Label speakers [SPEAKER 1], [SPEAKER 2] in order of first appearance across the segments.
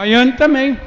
[SPEAKER 1] Rayane também.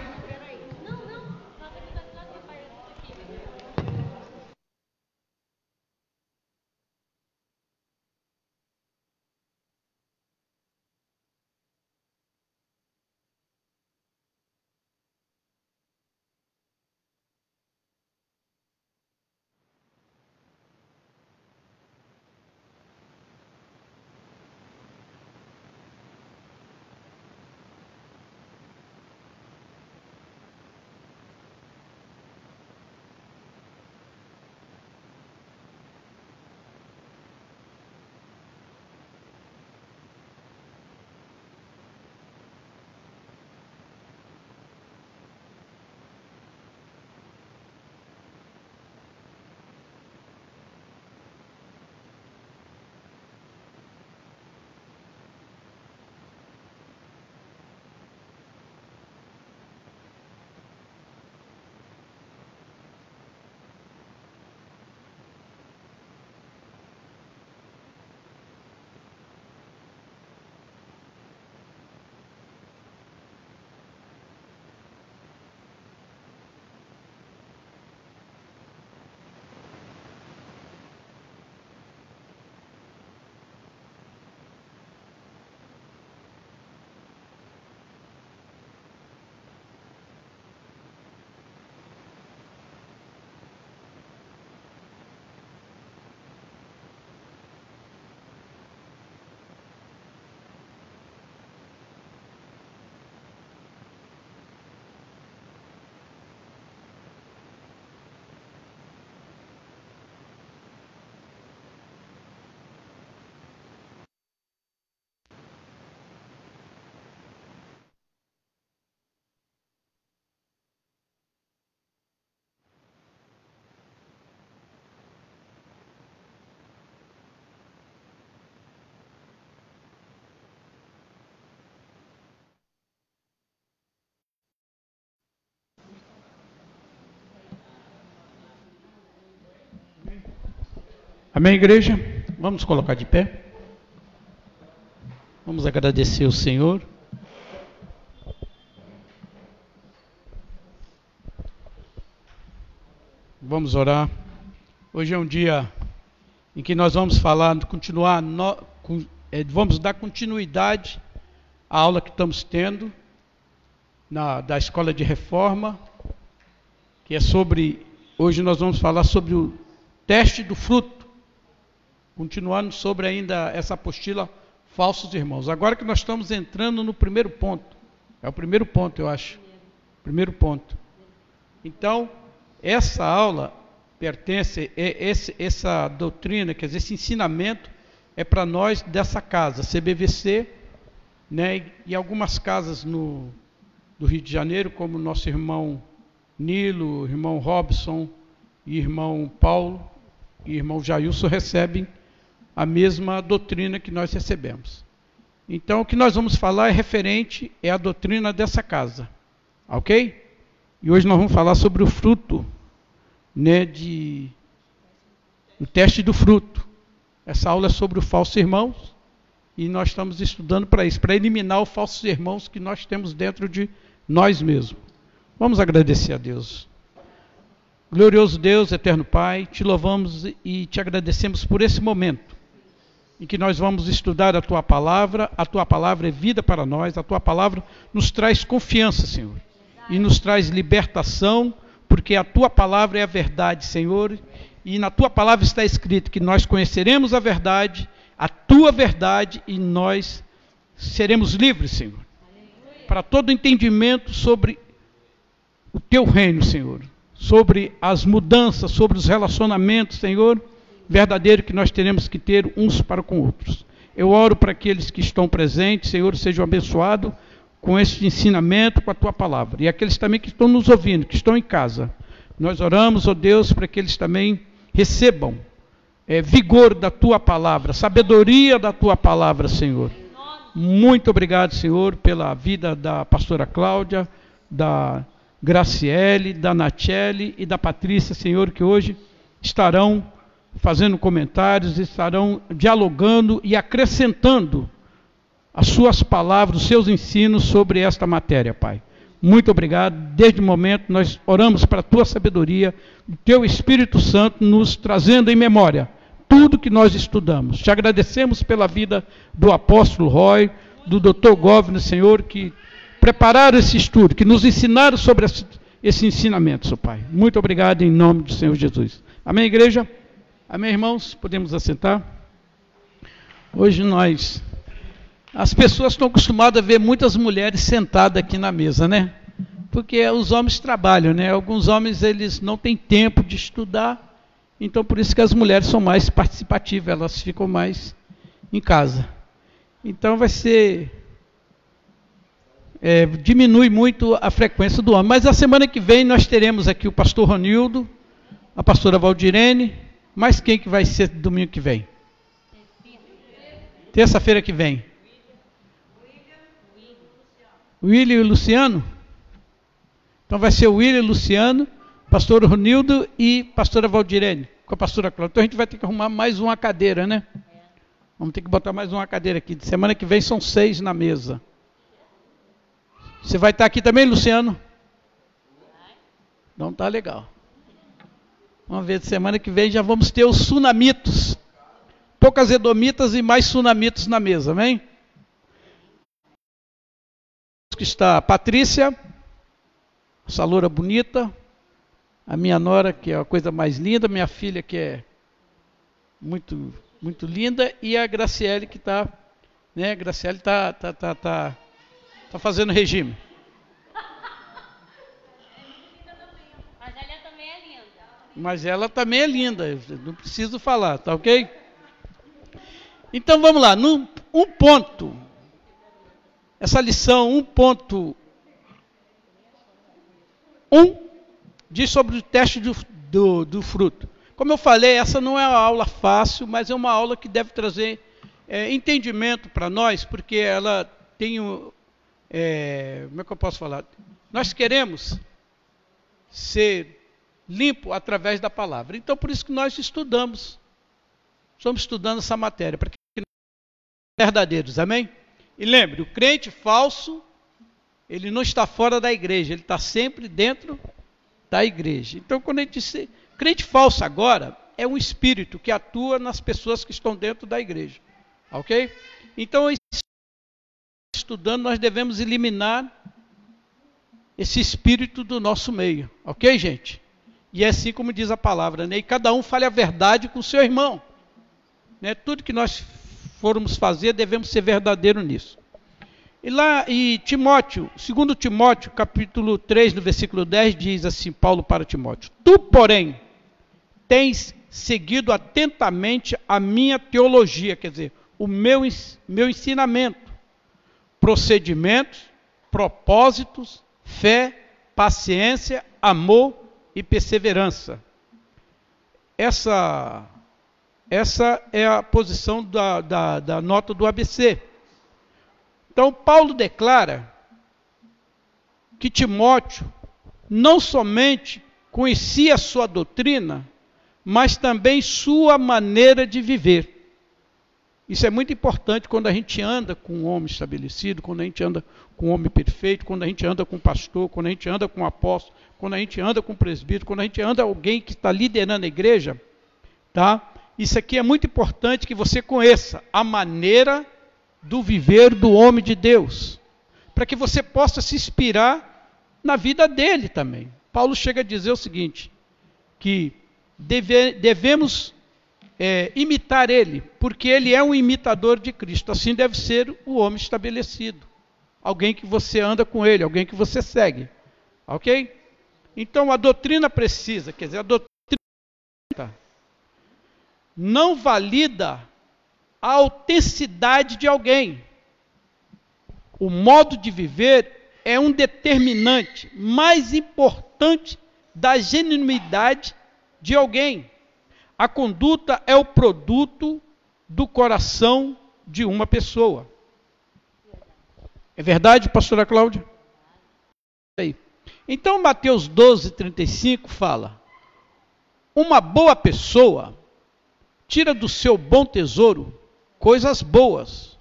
[SPEAKER 1] Amém, igreja? Vamos colocar de pé. Vamos agradecer o Senhor. Vamos orar. Hoje é um dia em que nós vamos falar, continuar, no, é, vamos dar continuidade à aula que estamos tendo na, da Escola de Reforma, que é sobre, hoje nós vamos falar sobre o teste do fruto. Continuando sobre ainda essa apostila Falsos Irmãos. Agora que nós estamos entrando no primeiro ponto. É o primeiro ponto, eu acho. Primeiro ponto. Então, essa aula pertence, esse, essa doutrina, quer dizer, esse ensinamento é para nós dessa casa, CBVC, né, e algumas casas no, do Rio de Janeiro, como nosso irmão Nilo, irmão Robson, irmão Paulo e irmão Jailson recebem a mesma doutrina que nós recebemos. Então, o que nós vamos falar é referente é a doutrina dessa casa, ok? E hoje nós vamos falar sobre o fruto, né, de o teste do fruto. Essa aula é sobre os falsos irmãos e nós estamos estudando para isso, para eliminar os falsos irmãos que nós temos dentro de nós mesmos. Vamos agradecer a Deus. Glorioso Deus, eterno Pai, te louvamos e te agradecemos por esse momento em que nós vamos estudar a tua palavra. A tua palavra é vida para nós, a tua palavra nos traz confiança, Senhor, e nos traz libertação, porque a tua palavra é a verdade, Senhor, e na tua palavra está escrito que nós conheceremos a verdade, a tua verdade, e nós seremos livres, Senhor, para todo entendimento sobre o teu reino, Senhor, sobre as mudanças, sobre os relacionamentos, Senhor verdadeiro que nós teremos que ter uns para com outros. Eu oro para aqueles que estão presentes, Senhor, sejam abençoados com este ensinamento, com a tua palavra. E aqueles também que estão nos ouvindo, que estão em casa. Nós oramos, ó oh Deus, para que eles também recebam é, vigor da tua palavra, sabedoria da tua palavra, Senhor. Muito obrigado, Senhor, pela vida da pastora Cláudia, da Graciele, da Nachelle e da Patrícia, Senhor, que hoje estarão fazendo comentários, estarão dialogando e acrescentando as suas palavras, os seus ensinos sobre esta matéria, Pai. muito obrigado. Desde o momento nós oramos para a tua sabedoria, o teu Espírito Santo nos trazendo em memória tudo que nós estudamos. Te agradecemos pela vida do apóstolo Roy, do doutor Govno, Senhor, que prepararam esse estudo, que nos ensinaram sobre esse, esse ensinamento, seu Pai. Muito obrigado em nome do Senhor Jesus. Amém, igreja? Amém, irmãos? Podemos assentar? Hoje nós. As pessoas estão acostumadas a ver muitas mulheres sentadas aqui na mesa, né? Porque os homens trabalham, né? Alguns homens eles não têm tempo de estudar então, por isso que as mulheres são mais participativas, elas ficam mais em casa. Então, vai ser. É, diminui muito a frequência do homem. Mas a semana que vem nós teremos aqui o pastor Ronildo, a pastora Valdirene. Mas quem que vai ser domingo que vem? Terça-feira que vem. William e Luciano? Então vai ser o William e Luciano, pastor Ronildo e pastora Valdirene com a pastora Cláudia. Então a gente vai ter que arrumar mais uma cadeira, né? Vamos ter que botar mais uma cadeira aqui. Semana que vem são seis na mesa. Você vai estar aqui também, Luciano? Não tá legal. Vamos ver, semana que vem já vamos ter os sunamitos. Poucas edomitas e mais sunamitos na mesa, amém? Que está a Patrícia, essa loura bonita, a minha nora, que é a coisa mais linda, minha filha, que é muito, muito linda, e a Graciele, que está, né, a Graciele está tá, tá, tá, tá fazendo regime.
[SPEAKER 2] Mas ela também é linda.
[SPEAKER 1] Mas ela também é linda, não preciso falar, tá ok? Então vamos lá, num, um ponto, essa lição, um ponto, um diz sobre o teste do, do, do, fruto. Como eu falei, essa não é uma aula fácil, mas é uma aula que deve trazer é, entendimento para nós, porque ela tem o. É, como é que eu posso falar? Nós queremos ser limpo através da palavra. Então, por isso que nós estudamos. Estamos estudando essa matéria, para que verdadeiros, amém? E lembre, o crente falso, ele não está fora da igreja, ele está sempre dentro da igreja. Então, quando a gente diz crente falso agora, é um espírito que atua nas pessoas que estão dentro da igreja. Ok? Então, estudando, nós devemos eliminar esse espírito do nosso meio. Ok, gente? E é assim como diz a palavra, né? E cada um fale a verdade com seu irmão. Né? Tudo que nós formos fazer, devemos ser verdadeiro nisso. E lá em Timóteo, segundo Timóteo, capítulo 3, no versículo 10, diz assim, Paulo para Timóteo: Tu, porém, tens seguido atentamente a minha teologia, quer dizer, o meu, meu ensinamento, procedimentos, propósitos, fé, paciência, amor e perseverança. Essa, essa é a posição da, da, da nota do ABC. Então, Paulo declara que Timóteo não somente conhecia sua doutrina, mas também sua maneira de viver. Isso é muito importante quando a gente anda com um homem estabelecido, quando a gente anda com um homem perfeito, quando a gente anda com um pastor, quando a gente anda com um apóstolo, quando a gente anda com um presbítero, quando a gente anda alguém que está liderando a igreja, tá? Isso aqui é muito importante que você conheça a maneira do viver do homem de Deus, para que você possa se inspirar na vida dele também. Paulo chega a dizer o seguinte: que deve, devemos é, imitar ele, porque ele é um imitador de Cristo. Assim deve ser o homem estabelecido. Alguém que você anda com ele, alguém que você segue. Ok? Então a doutrina precisa, quer dizer, a doutrina não valida a autenticidade de alguém. O modo de viver é um determinante mais importante da genuinidade de alguém. A conduta é o produto do coração de uma pessoa. É verdade, pastora Cláudia? Então, Mateus 12, 35 fala: Uma boa pessoa tira do seu bom tesouro coisas boas,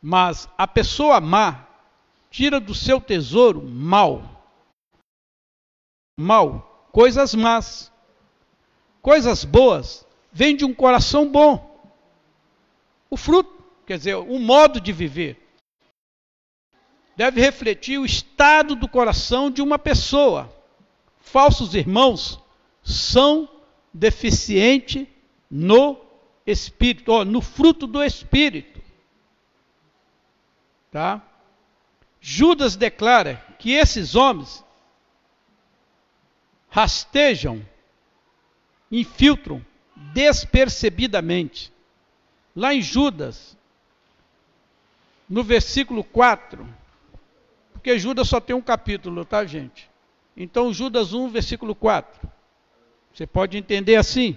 [SPEAKER 1] mas a pessoa má tira do seu tesouro mal. Mal, coisas más. Coisas boas vêm de um coração bom. O fruto, quer dizer, o modo de viver, deve refletir o estado do coração de uma pessoa. Falsos irmãos são deficientes no espírito, no fruto do espírito. Tá? Judas declara que esses homens rastejam, infiltram despercebidamente. Lá em Judas, no versículo 4, porque Judas só tem um capítulo, tá, gente? Então, Judas 1, versículo 4. Você pode entender assim: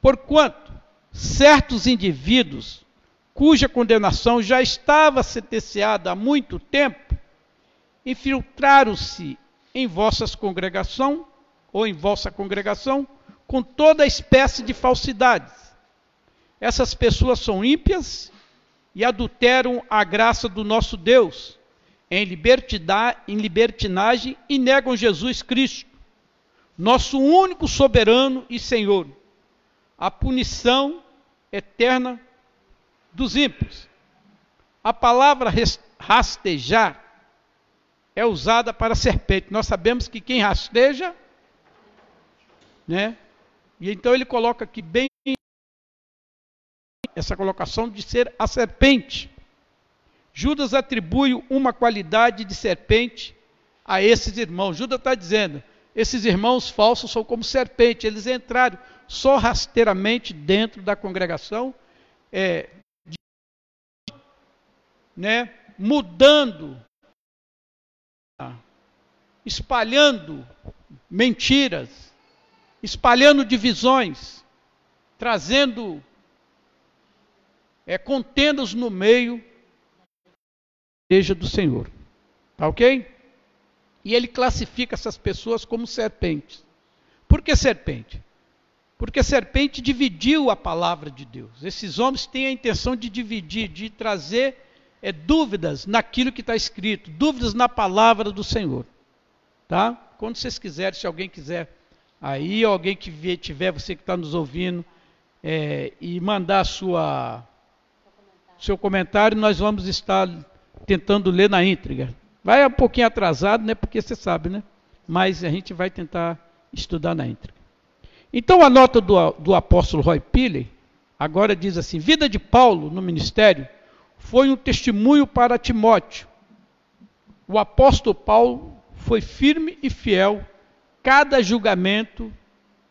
[SPEAKER 1] Porquanto certos indivíduos, cuja condenação já estava sentenciada há muito tempo, infiltraram-se em vossas congregação ou em vossa congregação com toda espécie de falsidades. Essas pessoas são ímpias e adulteram a graça do nosso Deus em, em libertinagem e negam Jesus Cristo, nosso único soberano e Senhor a punição eterna dos ímpios. A palavra rastejar é usada para serpente. Nós sabemos que quem rasteja, né? E então ele coloca aqui bem essa colocação de ser a serpente. Judas atribui uma qualidade de serpente a esses irmãos. Judas está dizendo: esses irmãos falsos são como serpente, eles entraram só rasteiramente dentro da congregação, é, né, mudando, espalhando mentiras, espalhando divisões, trazendo é, contendas no meio da igreja do Senhor. Tá ok? E ele classifica essas pessoas como serpentes. Por que serpente? Porque a serpente dividiu a palavra de Deus. Esses homens têm a intenção de dividir, de trazer é, dúvidas naquilo que está escrito, dúvidas na palavra do Senhor. Tá? Quando vocês quiserem, se alguém quiser aí, alguém que tiver, você que está nos ouvindo, é, e mandar sua, seu comentário, nós vamos estar tentando ler na íntegra. Vai um pouquinho atrasado, né? Porque você sabe, né? Mas a gente vai tentar estudar na íntegra. Então a nota do, do apóstolo Roy Pilley agora diz assim: vida de Paulo no ministério foi um testemunho para Timóteo. O apóstolo Paulo foi firme e fiel cada julgamento,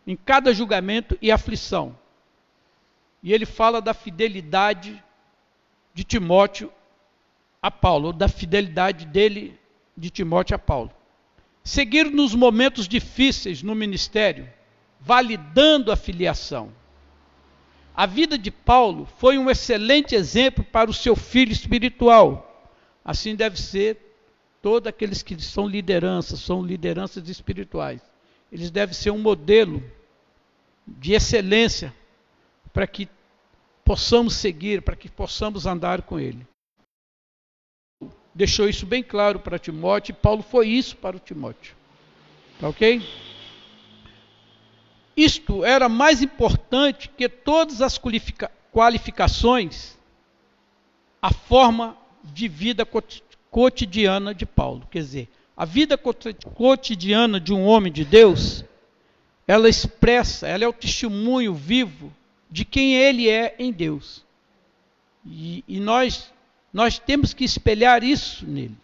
[SPEAKER 1] em cada julgamento e aflição. E ele fala da fidelidade de Timóteo a Paulo, ou da fidelidade dele de Timóteo a Paulo. Seguir nos momentos difíceis no ministério validando a filiação. A vida de Paulo foi um excelente exemplo para o seu filho espiritual. Assim deve ser todos aqueles que são lideranças, são lideranças espirituais. Eles devem ser um modelo de excelência para que possamos seguir, para que possamos andar com ele. Deixou isso bem claro para Timóteo, e Paulo foi isso para o Timóteo. Tá ok? Isto era mais importante que todas as qualificações, a forma de vida cotidiana de Paulo. Quer dizer, a vida cotidiana de um homem de Deus, ela expressa, ela é o testemunho vivo de quem ele é em Deus. E, e nós, nós temos que espelhar isso nele.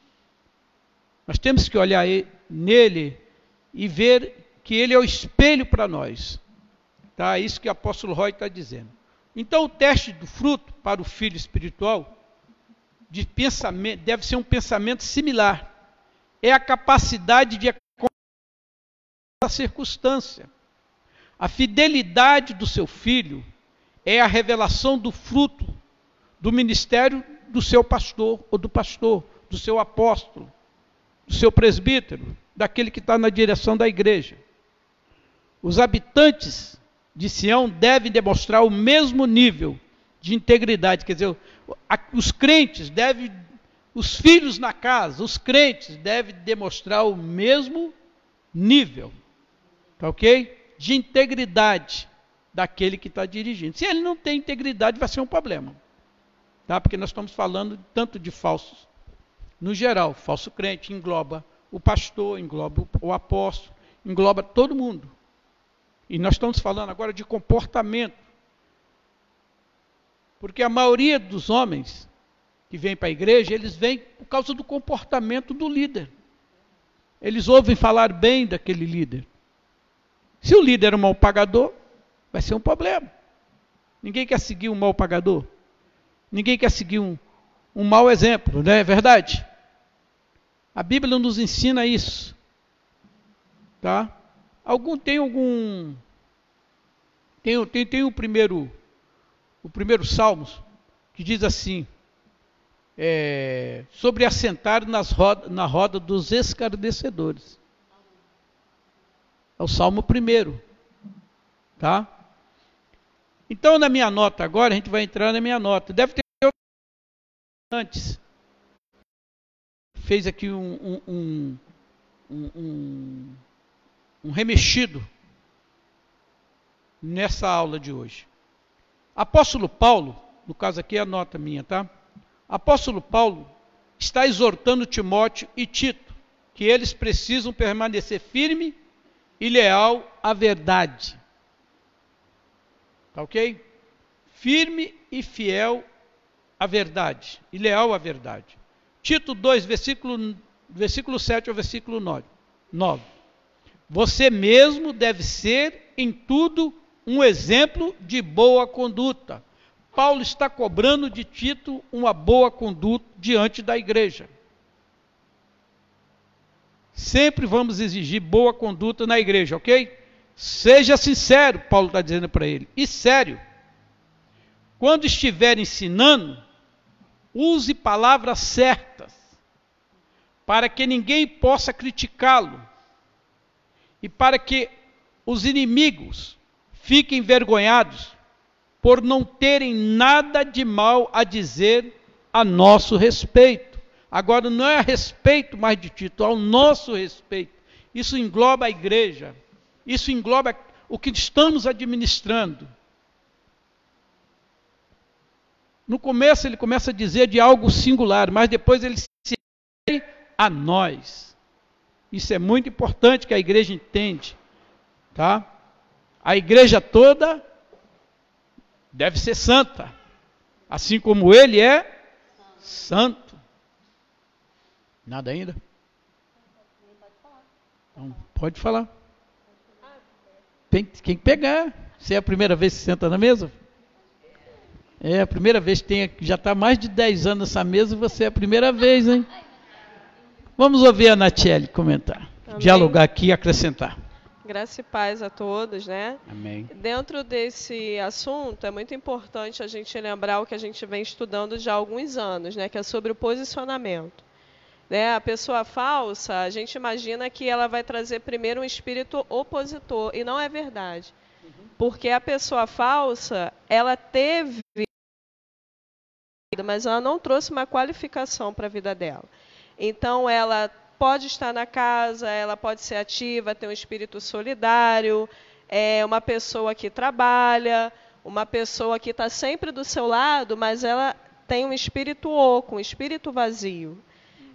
[SPEAKER 1] Nós temos que olhar nele e ver que ele é o espelho para nós. Tá? Isso que o apóstolo Roy está dizendo. Então, o teste do fruto para o filho espiritual de pensamento, deve ser um pensamento similar. É a capacidade de a circunstância. A fidelidade do seu filho é a revelação do fruto do ministério do seu pastor ou do pastor, do seu apóstolo, do seu presbítero, daquele que está na direção da igreja. Os habitantes de Sião devem demonstrar o mesmo nível de integridade, quer dizer, os crentes devem Os filhos na casa, os crentes, devem demonstrar o mesmo nível, tá ok? De integridade daquele que está dirigindo. Se ele não tem integridade, vai ser um problema, tá? Porque nós estamos falando tanto de falsos. No geral, falso crente engloba o pastor, engloba o apóstolo, engloba todo mundo. E nós estamos falando agora de comportamento. Porque a maioria dos homens que vêm para a igreja, eles vêm por causa do comportamento do líder. Eles ouvem falar bem daquele líder. Se o líder é um mau pagador, vai ser um problema. Ninguém quer seguir um mau pagador. Ninguém quer seguir um, um mau exemplo, não é verdade? A Bíblia nos ensina isso. Tá? Algum tem algum tem, tem, tem o primeiro o primeiro Salmos que diz assim: é, sobre assentar nas roda, na roda dos escarnecedores. É o Salmo primeiro. Tá? Então, na minha nota agora, a gente vai entrar na minha nota. Deve ter antes. Fez aqui um, um, um, um, um remexido nessa aula de hoje. Apóstolo Paulo, no caso aqui é a nota minha, tá? Apóstolo Paulo está exortando Timóteo e Tito que eles precisam permanecer firme e leal à verdade. Tá ok? Firme e fiel à verdade. E leal à verdade. Tito 2, versículo, versículo 7 ao versículo 9. 9. Você mesmo deve ser em tudo um exemplo de boa conduta Paulo está cobrando de Tito uma boa conduta diante da igreja. Sempre vamos exigir boa conduta na igreja, ok? Seja sincero, Paulo está dizendo para ele, e sério. Quando estiver ensinando, use palavras certas, para que ninguém possa criticá-lo, e para que os inimigos fiquem envergonhados por não terem nada de mal a dizer a nosso respeito. Agora, não é a respeito mais de Tito, é ao nosso respeito. Isso engloba a igreja, isso engloba o que estamos administrando. No começo ele começa a dizer de algo singular, mas depois ele se refere a nós. Isso é muito importante que a igreja entende, tá? A igreja toda deve ser santa, assim como ele é santo. Nada ainda? Então, pode falar. Tem, quem pegar. Você é a primeira vez que senta na mesa? É a primeira vez que tem, já está mais de 10 anos nessa mesa e você é a primeira vez, hein? Vamos ouvir a Natiele comentar, Amém. dialogar aqui e acrescentar.
[SPEAKER 3] Graça e paz a todos, né?
[SPEAKER 1] Amém.
[SPEAKER 3] Dentro desse assunto, é muito importante a gente lembrar o que a gente vem estudando já há alguns anos, né? Que é sobre o posicionamento. Né? A pessoa falsa, a gente imagina que ela vai trazer primeiro um espírito opositor, e não é verdade. Porque a pessoa falsa, ela teve mas ela não trouxe uma qualificação para a vida dela. Então, ela pode estar na casa, ela pode ser ativa, ter um espírito solidário, é uma pessoa que trabalha, uma pessoa que está sempre do seu lado, mas ela tem um espírito oco, um espírito vazio.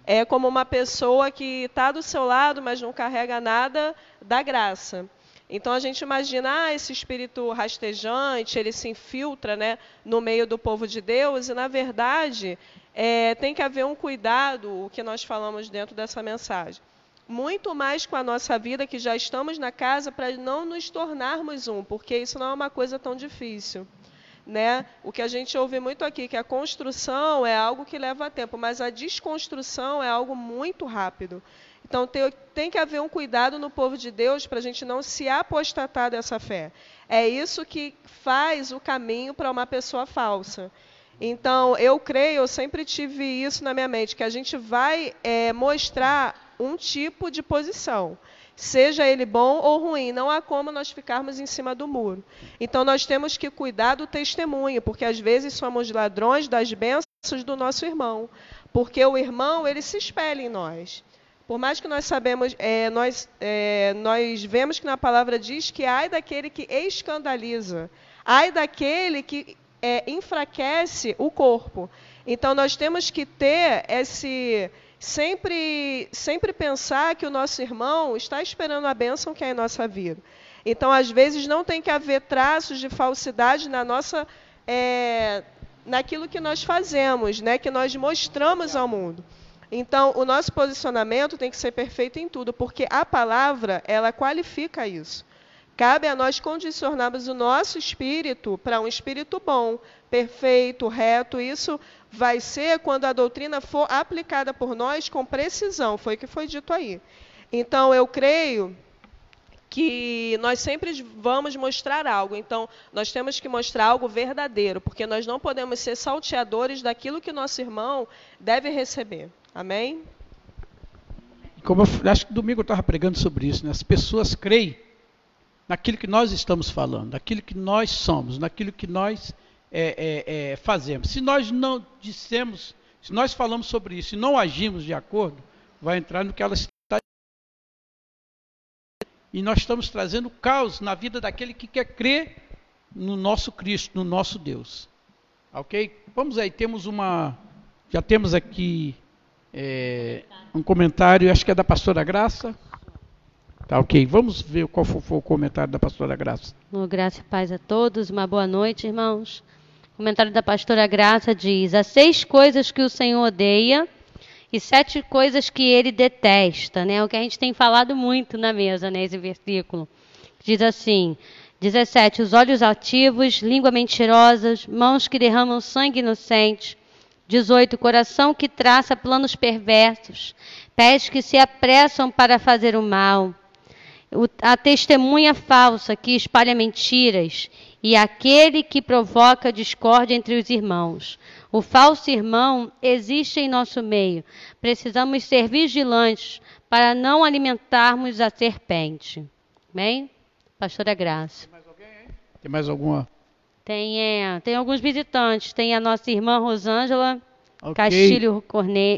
[SPEAKER 3] É como uma pessoa que está do seu lado, mas não carrega nada da graça. Então a gente imagina ah, esse espírito rastejante, ele se infiltra né, no meio do povo de Deus, e na verdade é, tem que haver um cuidado, o que nós falamos dentro dessa mensagem. Muito mais com a nossa vida, que já estamos na casa, para não nos tornarmos um, porque isso não é uma coisa tão difícil. Né? O que a gente ouve muito aqui, que a construção é algo que leva tempo, mas a desconstrução é algo muito rápido. Então tem, tem que haver um cuidado no povo de Deus para a gente não se apostatar dessa fé. É isso que faz o caminho para uma pessoa falsa. Então, eu creio, eu sempre tive isso na minha mente, que a gente vai é, mostrar um tipo de posição, seja ele bom ou ruim, não há como nós ficarmos em cima do muro. Então, nós temos que cuidar do testemunho, porque às vezes somos ladrões das bênçãos do nosso irmão. porque o irmão ele se espelha em nós. Por mais que nós sabemos, é, nós, é, nós vemos que na palavra diz que ai daquele que escandaliza, ai daquele que é, enfraquece o corpo. Então nós temos que ter esse sempre sempre pensar que o nosso irmão está esperando a bênção que é em nossa vida. Então às vezes não tem que haver traços de falsidade na nossa é, naquilo que nós fazemos, né, que nós mostramos ao mundo. Então, o nosso posicionamento tem que ser perfeito em tudo, porque a palavra, ela qualifica isso. Cabe a nós condicionarmos o nosso espírito para um espírito bom, perfeito, reto. Isso vai ser quando a doutrina for aplicada por nós com precisão, foi o que foi dito aí. Então, eu creio que nós sempre vamos mostrar algo. Então, nós temos que mostrar algo verdadeiro, porque nós não podemos ser salteadores daquilo que nosso irmão deve receber. Amém?
[SPEAKER 1] Como eu, acho que domingo eu estava pregando sobre isso, né? as pessoas creem naquilo que nós estamos falando, naquilo que nós somos, naquilo que nós é, é, é, fazemos. Se nós não dissemos, se nós falamos sobre isso e não agimos de acordo, vai entrar no que ela está e nós estamos trazendo caos na vida daquele que quer crer no nosso Cristo, no nosso Deus. Ok? Vamos aí, temos uma. Já temos aqui é, um comentário, acho que é da pastora Graça. Tá ok, vamos ver qual foi, o comentário da pastora Graça.
[SPEAKER 2] No graça e paz a todos, uma boa noite, irmãos. O comentário da pastora Graça diz: As seis coisas que o Senhor odeia e sete coisas que ele detesta, né? O que a gente tem falado muito na mesa, né, versículo. Diz assim: 17. Os olhos ativos, língua mentirosa, mãos que derramam sangue inocente, 18. Coração que traça planos perversos, pés que se apressam para fazer o mal, a testemunha falsa que espalha mentiras e aquele que provoca discórdia entre os irmãos. O falso irmão existe em nosso meio. Precisamos ser vigilantes para não alimentarmos a serpente. Amém? Pastora Graça.
[SPEAKER 1] Tem mais alguém aí? Tem mais alguma?
[SPEAKER 2] Tem, é, tem alguns visitantes. Tem a nossa irmã Rosângela okay. Castilho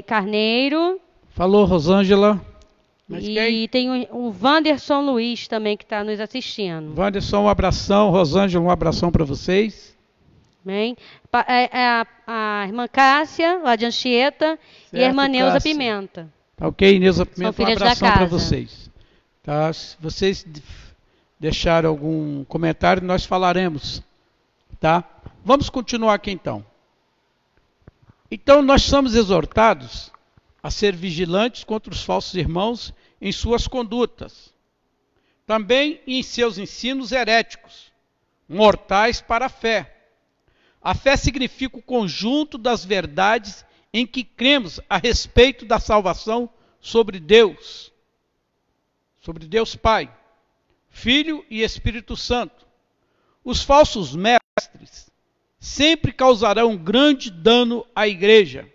[SPEAKER 2] Carneiro.
[SPEAKER 1] Falou, Rosângela.
[SPEAKER 2] Mas e quem? tem o, o Wanderson Luiz também que está nos assistindo.
[SPEAKER 1] Wanderson, um abração. Rosângela, um abração para vocês.
[SPEAKER 2] Amém. É, é a, a, irmã Cássia, lá de Anchieta, certo, e a irmã Neuza Pimenta.
[SPEAKER 1] Tá ok, Neuza Pimenta, um abração para vocês. Tá? Se vocês deixarem algum comentário, nós falaremos. Tá? Vamos continuar aqui então. Então, nós somos exortados a ser vigilantes contra os falsos irmãos em suas condutas, também em seus ensinos heréticos, mortais para a fé. A fé significa o conjunto das verdades em que cremos a respeito da salvação sobre Deus, sobre Deus Pai, Filho e Espírito Santo. Os falsos mestres sempre causarão grande dano à igreja.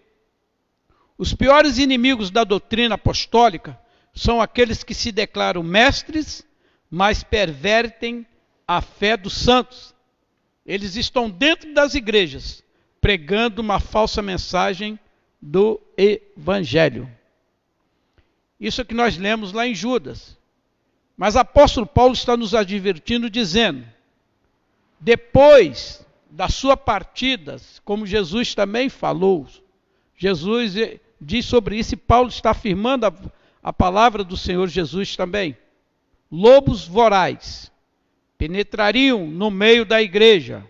[SPEAKER 1] Os piores inimigos da doutrina apostólica são aqueles que se declaram mestres, mas pervertem a fé dos santos. Eles estão dentro das igrejas, pregando uma falsa mensagem do Evangelho. Isso é que nós lemos lá em Judas. Mas apóstolo Paulo está nos advertindo, dizendo: depois da sua partida, como Jesus também falou. Jesus eh, diz sobre isso e Paulo está afirmando a, palavra do Senhor Jesus também. Lobos vorazes penetrariam no meio da igreja,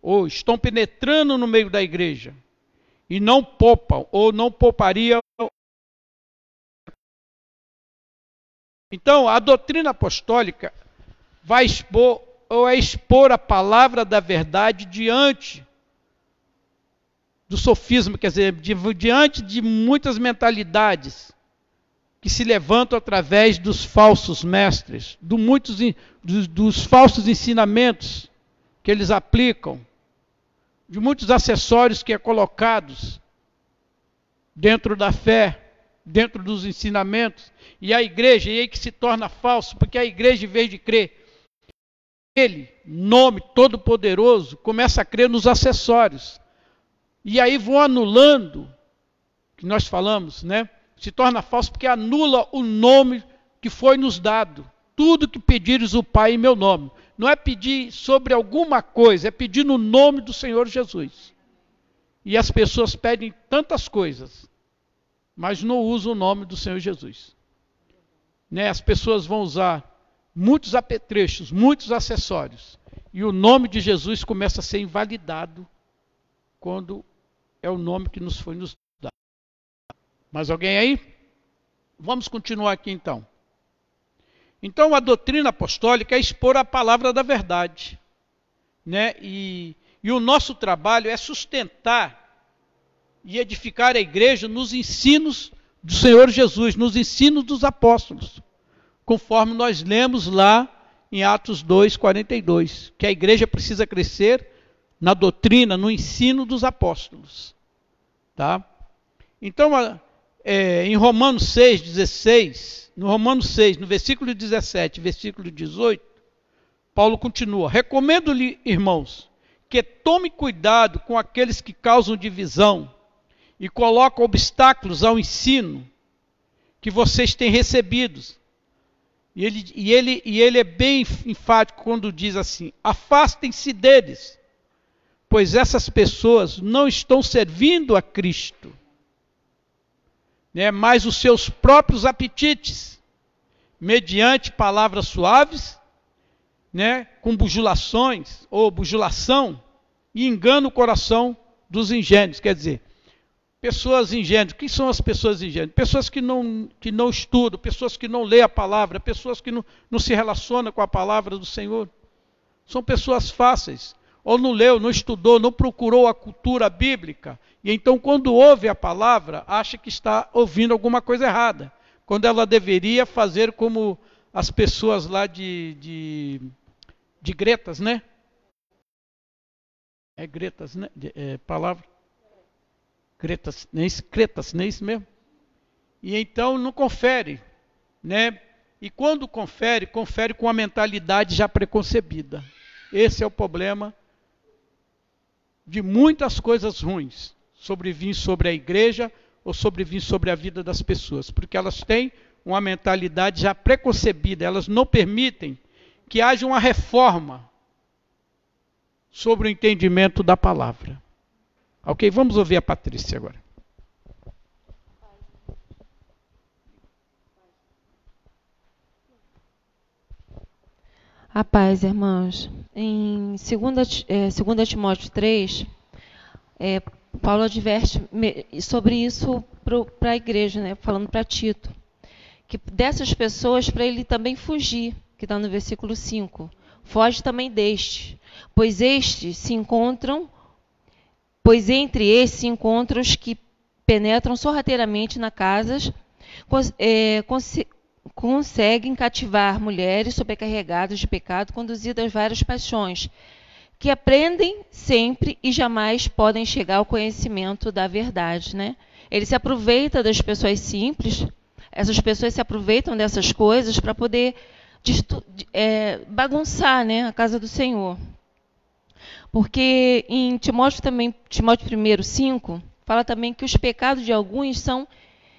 [SPEAKER 1] ou estão penetrando no meio da igreja, e não poupam, ou não poupariam. Então, a doutrina apostólica vai expor ou é expor a palavra da verdade diante do sofismo, quer dizer, diante de muitas mentalidades que se levantam através dos falsos mestres, do muitos, dos, dos falsos ensinamentos que eles aplicam, de muitos acessórios que é colocados dentro da fé, dentro dos ensinamentos, e a igreja, e aí que se torna falso, porque a igreja, em vez de crer ele, nome todo-poderoso, começa a crer nos acessórios. E aí vão anulando que nós falamos, né? Se torna falso porque anula o nome que foi nos dado. Tudo que pedires o Pai em meu nome. Não é pedir sobre alguma coisa, é pedir no nome do Senhor Jesus. E as pessoas pedem tantas coisas, mas não usam o nome do Senhor Jesus. Né? As pessoas vão usar muitos apetrechos, muitos acessórios, e o nome de Jesus começa a ser invalidado quando é o nome que nos foi nos. Mais alguém aí? Vamos continuar aqui então. Então a doutrina apostólica é expor a palavra da verdade, né? E, e o nosso trabalho é sustentar e edificar a igreja nos ensinos do Senhor Jesus, nos ensinos dos apóstolos, conforme nós lemos lá em Atos 2, 42, que a igreja precisa crescer na doutrina, no ensino dos apóstolos. Tá? Então, é, em Romanos 6, 16, no Romanos 6, no versículo 17, versículo 18, Paulo continua: Recomendo-lhe, irmãos, que tome cuidado com aqueles que causam divisão e colocam obstáculos ao ensino que vocês têm recebidos. E ele, e ele, e ele é bem enfático quando diz assim: afastem-se deles pois essas pessoas não estão servindo a Cristo, né, mas os seus próprios apetites, mediante palavras suaves, né, com bujulações ou bujulação, e engana o coração dos ingênuos. Quer dizer, pessoas ingênuas. Quem são as pessoas ingênuas? Pessoas que não, que não estudam, pessoas que não lêem a palavra, pessoas que não, não se relacionam com a palavra do Senhor. São pessoas fáceis ou não leu, não estudou, não procurou a cultura bíblica, e então, quando ouve a palavra, acha que está ouvindo alguma coisa errada, quando ela deveria fazer como as pessoas lá de, de, de Gretas, né? É Gretas, né? É, palavra? Gretas, nem isso, Cretas, nem isso mesmo? E então não confere, né? E quando confere, confere com a mentalidade já preconcebida. Esse é o problema de muitas coisas ruins sobrevir sobre a igreja ou sobrevir sobre a vida das pessoas, porque elas têm uma mentalidade já preconcebida, elas não permitem que haja uma reforma sobre o entendimento da palavra. Ok, vamos ouvir a Patrícia agora.
[SPEAKER 4] A paz, irmãos. Em 2, é, 2 Timóteo 3, é, Paulo adverte sobre isso para a igreja, né, falando para Tito, que dessas pessoas, para ele também fugir, que está no versículo 5. Foge também deste, pois estes se encontram, pois entre estes se encontram os que penetram sorrateiramente na casas, é, conseguem cativar mulheres sobrecarregadas de pecado, conduzidas várias paixões, que aprendem sempre e jamais podem chegar ao conhecimento da verdade. Né? Ele se aproveita das pessoas simples, essas pessoas se aproveitam dessas coisas para poder é, bagunçar né, a casa do Senhor. Porque em Timóteo também, Timóteo 1, 5, fala também que os pecados de alguns são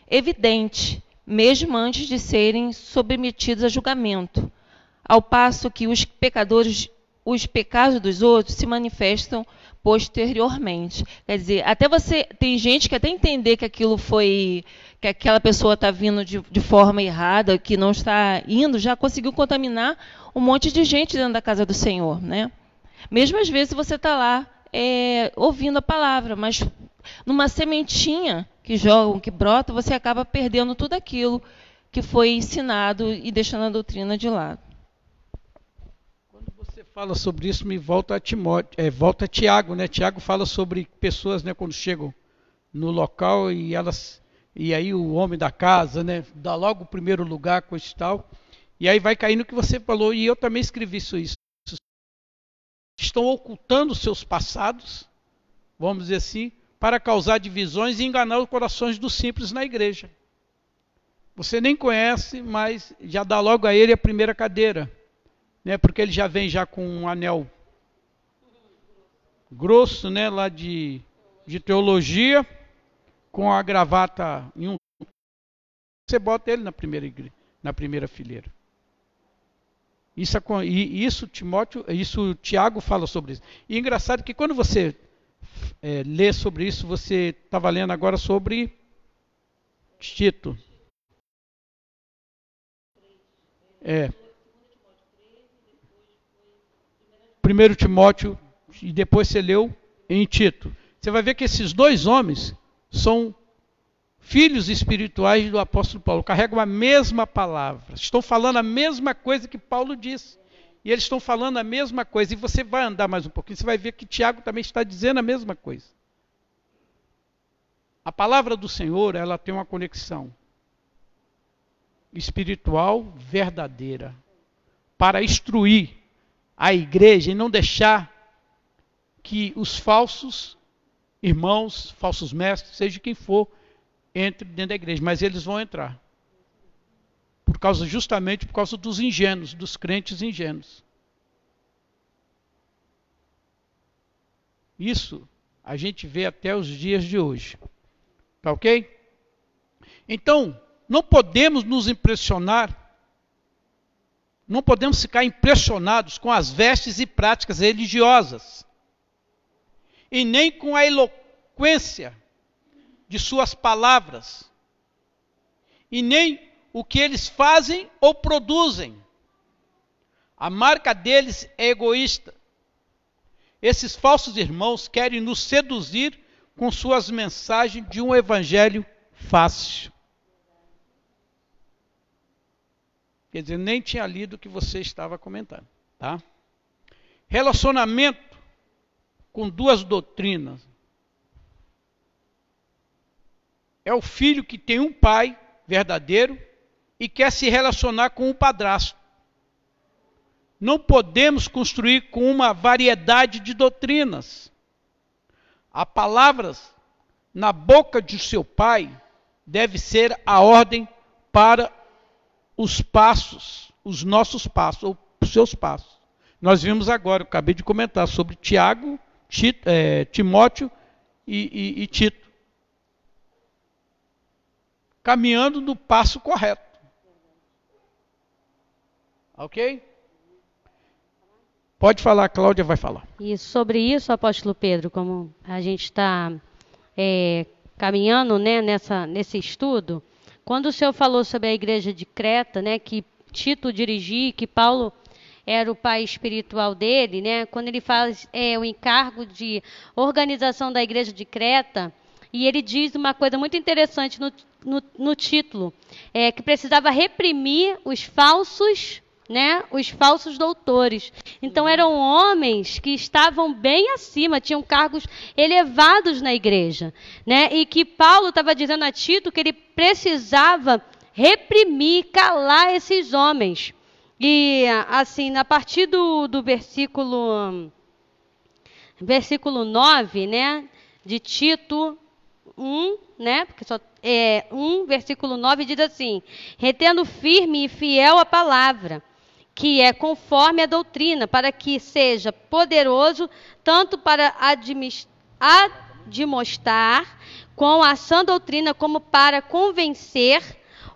[SPEAKER 4] evidentes, mesmo antes de serem submetidos a julgamento, ao passo que os pecadores, os pecados dos outros se manifestam posteriormente. Quer dizer, até você tem gente que até entender que aquilo foi que aquela pessoa está vindo de, de, forma errada, que não está indo, já conseguiu contaminar um monte de gente dentro da casa do Senhor, né? Mesmo às vezes você está lá é, ouvindo a palavra, mas numa sementinha que jogam, que brota, você acaba perdendo tudo aquilo que foi ensinado e deixando a doutrina de lado.
[SPEAKER 1] Quando você fala sobre isso, me volta a Timóteo, é, volta a Tiago, né? Tiago fala sobre pessoas, né, quando chegam no local e elas e aí o homem da casa, né, dá logo o primeiro lugar com esse tal. E aí vai caindo o que você falou e eu também escrevi isso, isso. Estão ocultando seus passados, vamos dizer assim, para causar divisões e enganar os corações dos simples na igreja. Você nem conhece, mas já dá logo a ele a primeira cadeira, né? Porque ele já vem já com um anel grosso, né, lá de, de teologia, com a gravata em um. Você bota ele na primeira, igreja, na primeira fileira. Isso, isso, Timóteo, isso Tiago fala sobre isso. E é engraçado que quando você é, lê sobre isso, você estava lendo agora sobre Tito. É. Primeiro Timóteo e depois você leu em Tito. Você vai ver que esses dois homens são filhos espirituais do apóstolo Paulo, carregam a mesma palavra, estão falando a mesma coisa que Paulo disse. E eles estão falando a mesma coisa. E você vai andar mais um pouquinho, você vai ver que Tiago também está dizendo a mesma coisa. A palavra do Senhor, ela tem uma conexão espiritual verdadeira para instruir a igreja e não deixar que os falsos irmãos, falsos mestres, seja quem for, entre dentro da igreja, mas eles vão entrar. Por causa justamente por causa dos ingênuos, dos crentes ingênuos. Isso a gente vê até os dias de hoje. Tá OK? Então, não podemos nos impressionar não podemos ficar impressionados com as vestes e práticas religiosas, e nem com a eloquência de suas palavras, e nem o que eles fazem ou produzem. A marca deles é egoísta. Esses falsos irmãos querem nos seduzir com suas mensagens de um evangelho fácil. Quer dizer, nem tinha lido o que você estava comentando, tá? Relacionamento com duas doutrinas é o filho que tem um pai verdadeiro e quer se relacionar com o padrasto. Não podemos construir com uma variedade de doutrinas. Há palavras na boca de seu pai deve ser a ordem para os passos, os nossos passos, ou os seus passos. Nós vimos agora, eu acabei de comentar sobre Tiago, Tito, é, Timóteo e, e, e Tito caminhando no passo correto. Ok? Pode falar, Cláudia vai falar.
[SPEAKER 2] E sobre isso, apóstolo Pedro, como a gente está é, caminhando né, nessa, nesse estudo, quando o senhor falou sobre a igreja de Creta, né, que Tito dirigia, que Paulo era o pai espiritual dele, né, quando ele faz é, o encargo de organização da igreja de Creta, e ele diz uma coisa muito interessante no, no, no título, é, que precisava reprimir os falsos né, os falsos doutores. Então eram homens que estavam bem acima, tinham cargos elevados na igreja, né? E que Paulo estava dizendo a Tito que ele precisava reprimir, calar esses homens. E assim, a partir do, do versículo versículo 9, né, de Tito 1, né? Porque só é 1, versículo 9 diz assim: retendo firme e fiel a palavra, que é conforme a doutrina, para que seja poderoso tanto para admoestar com a sã doutrina, como para convencer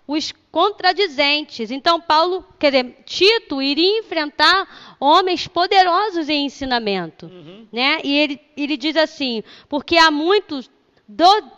[SPEAKER 2] os contradizentes. Então, Paulo, quer dizer, Tito iria enfrentar homens poderosos em ensinamento. Uhum. Né? E ele, ele diz assim: porque há muitos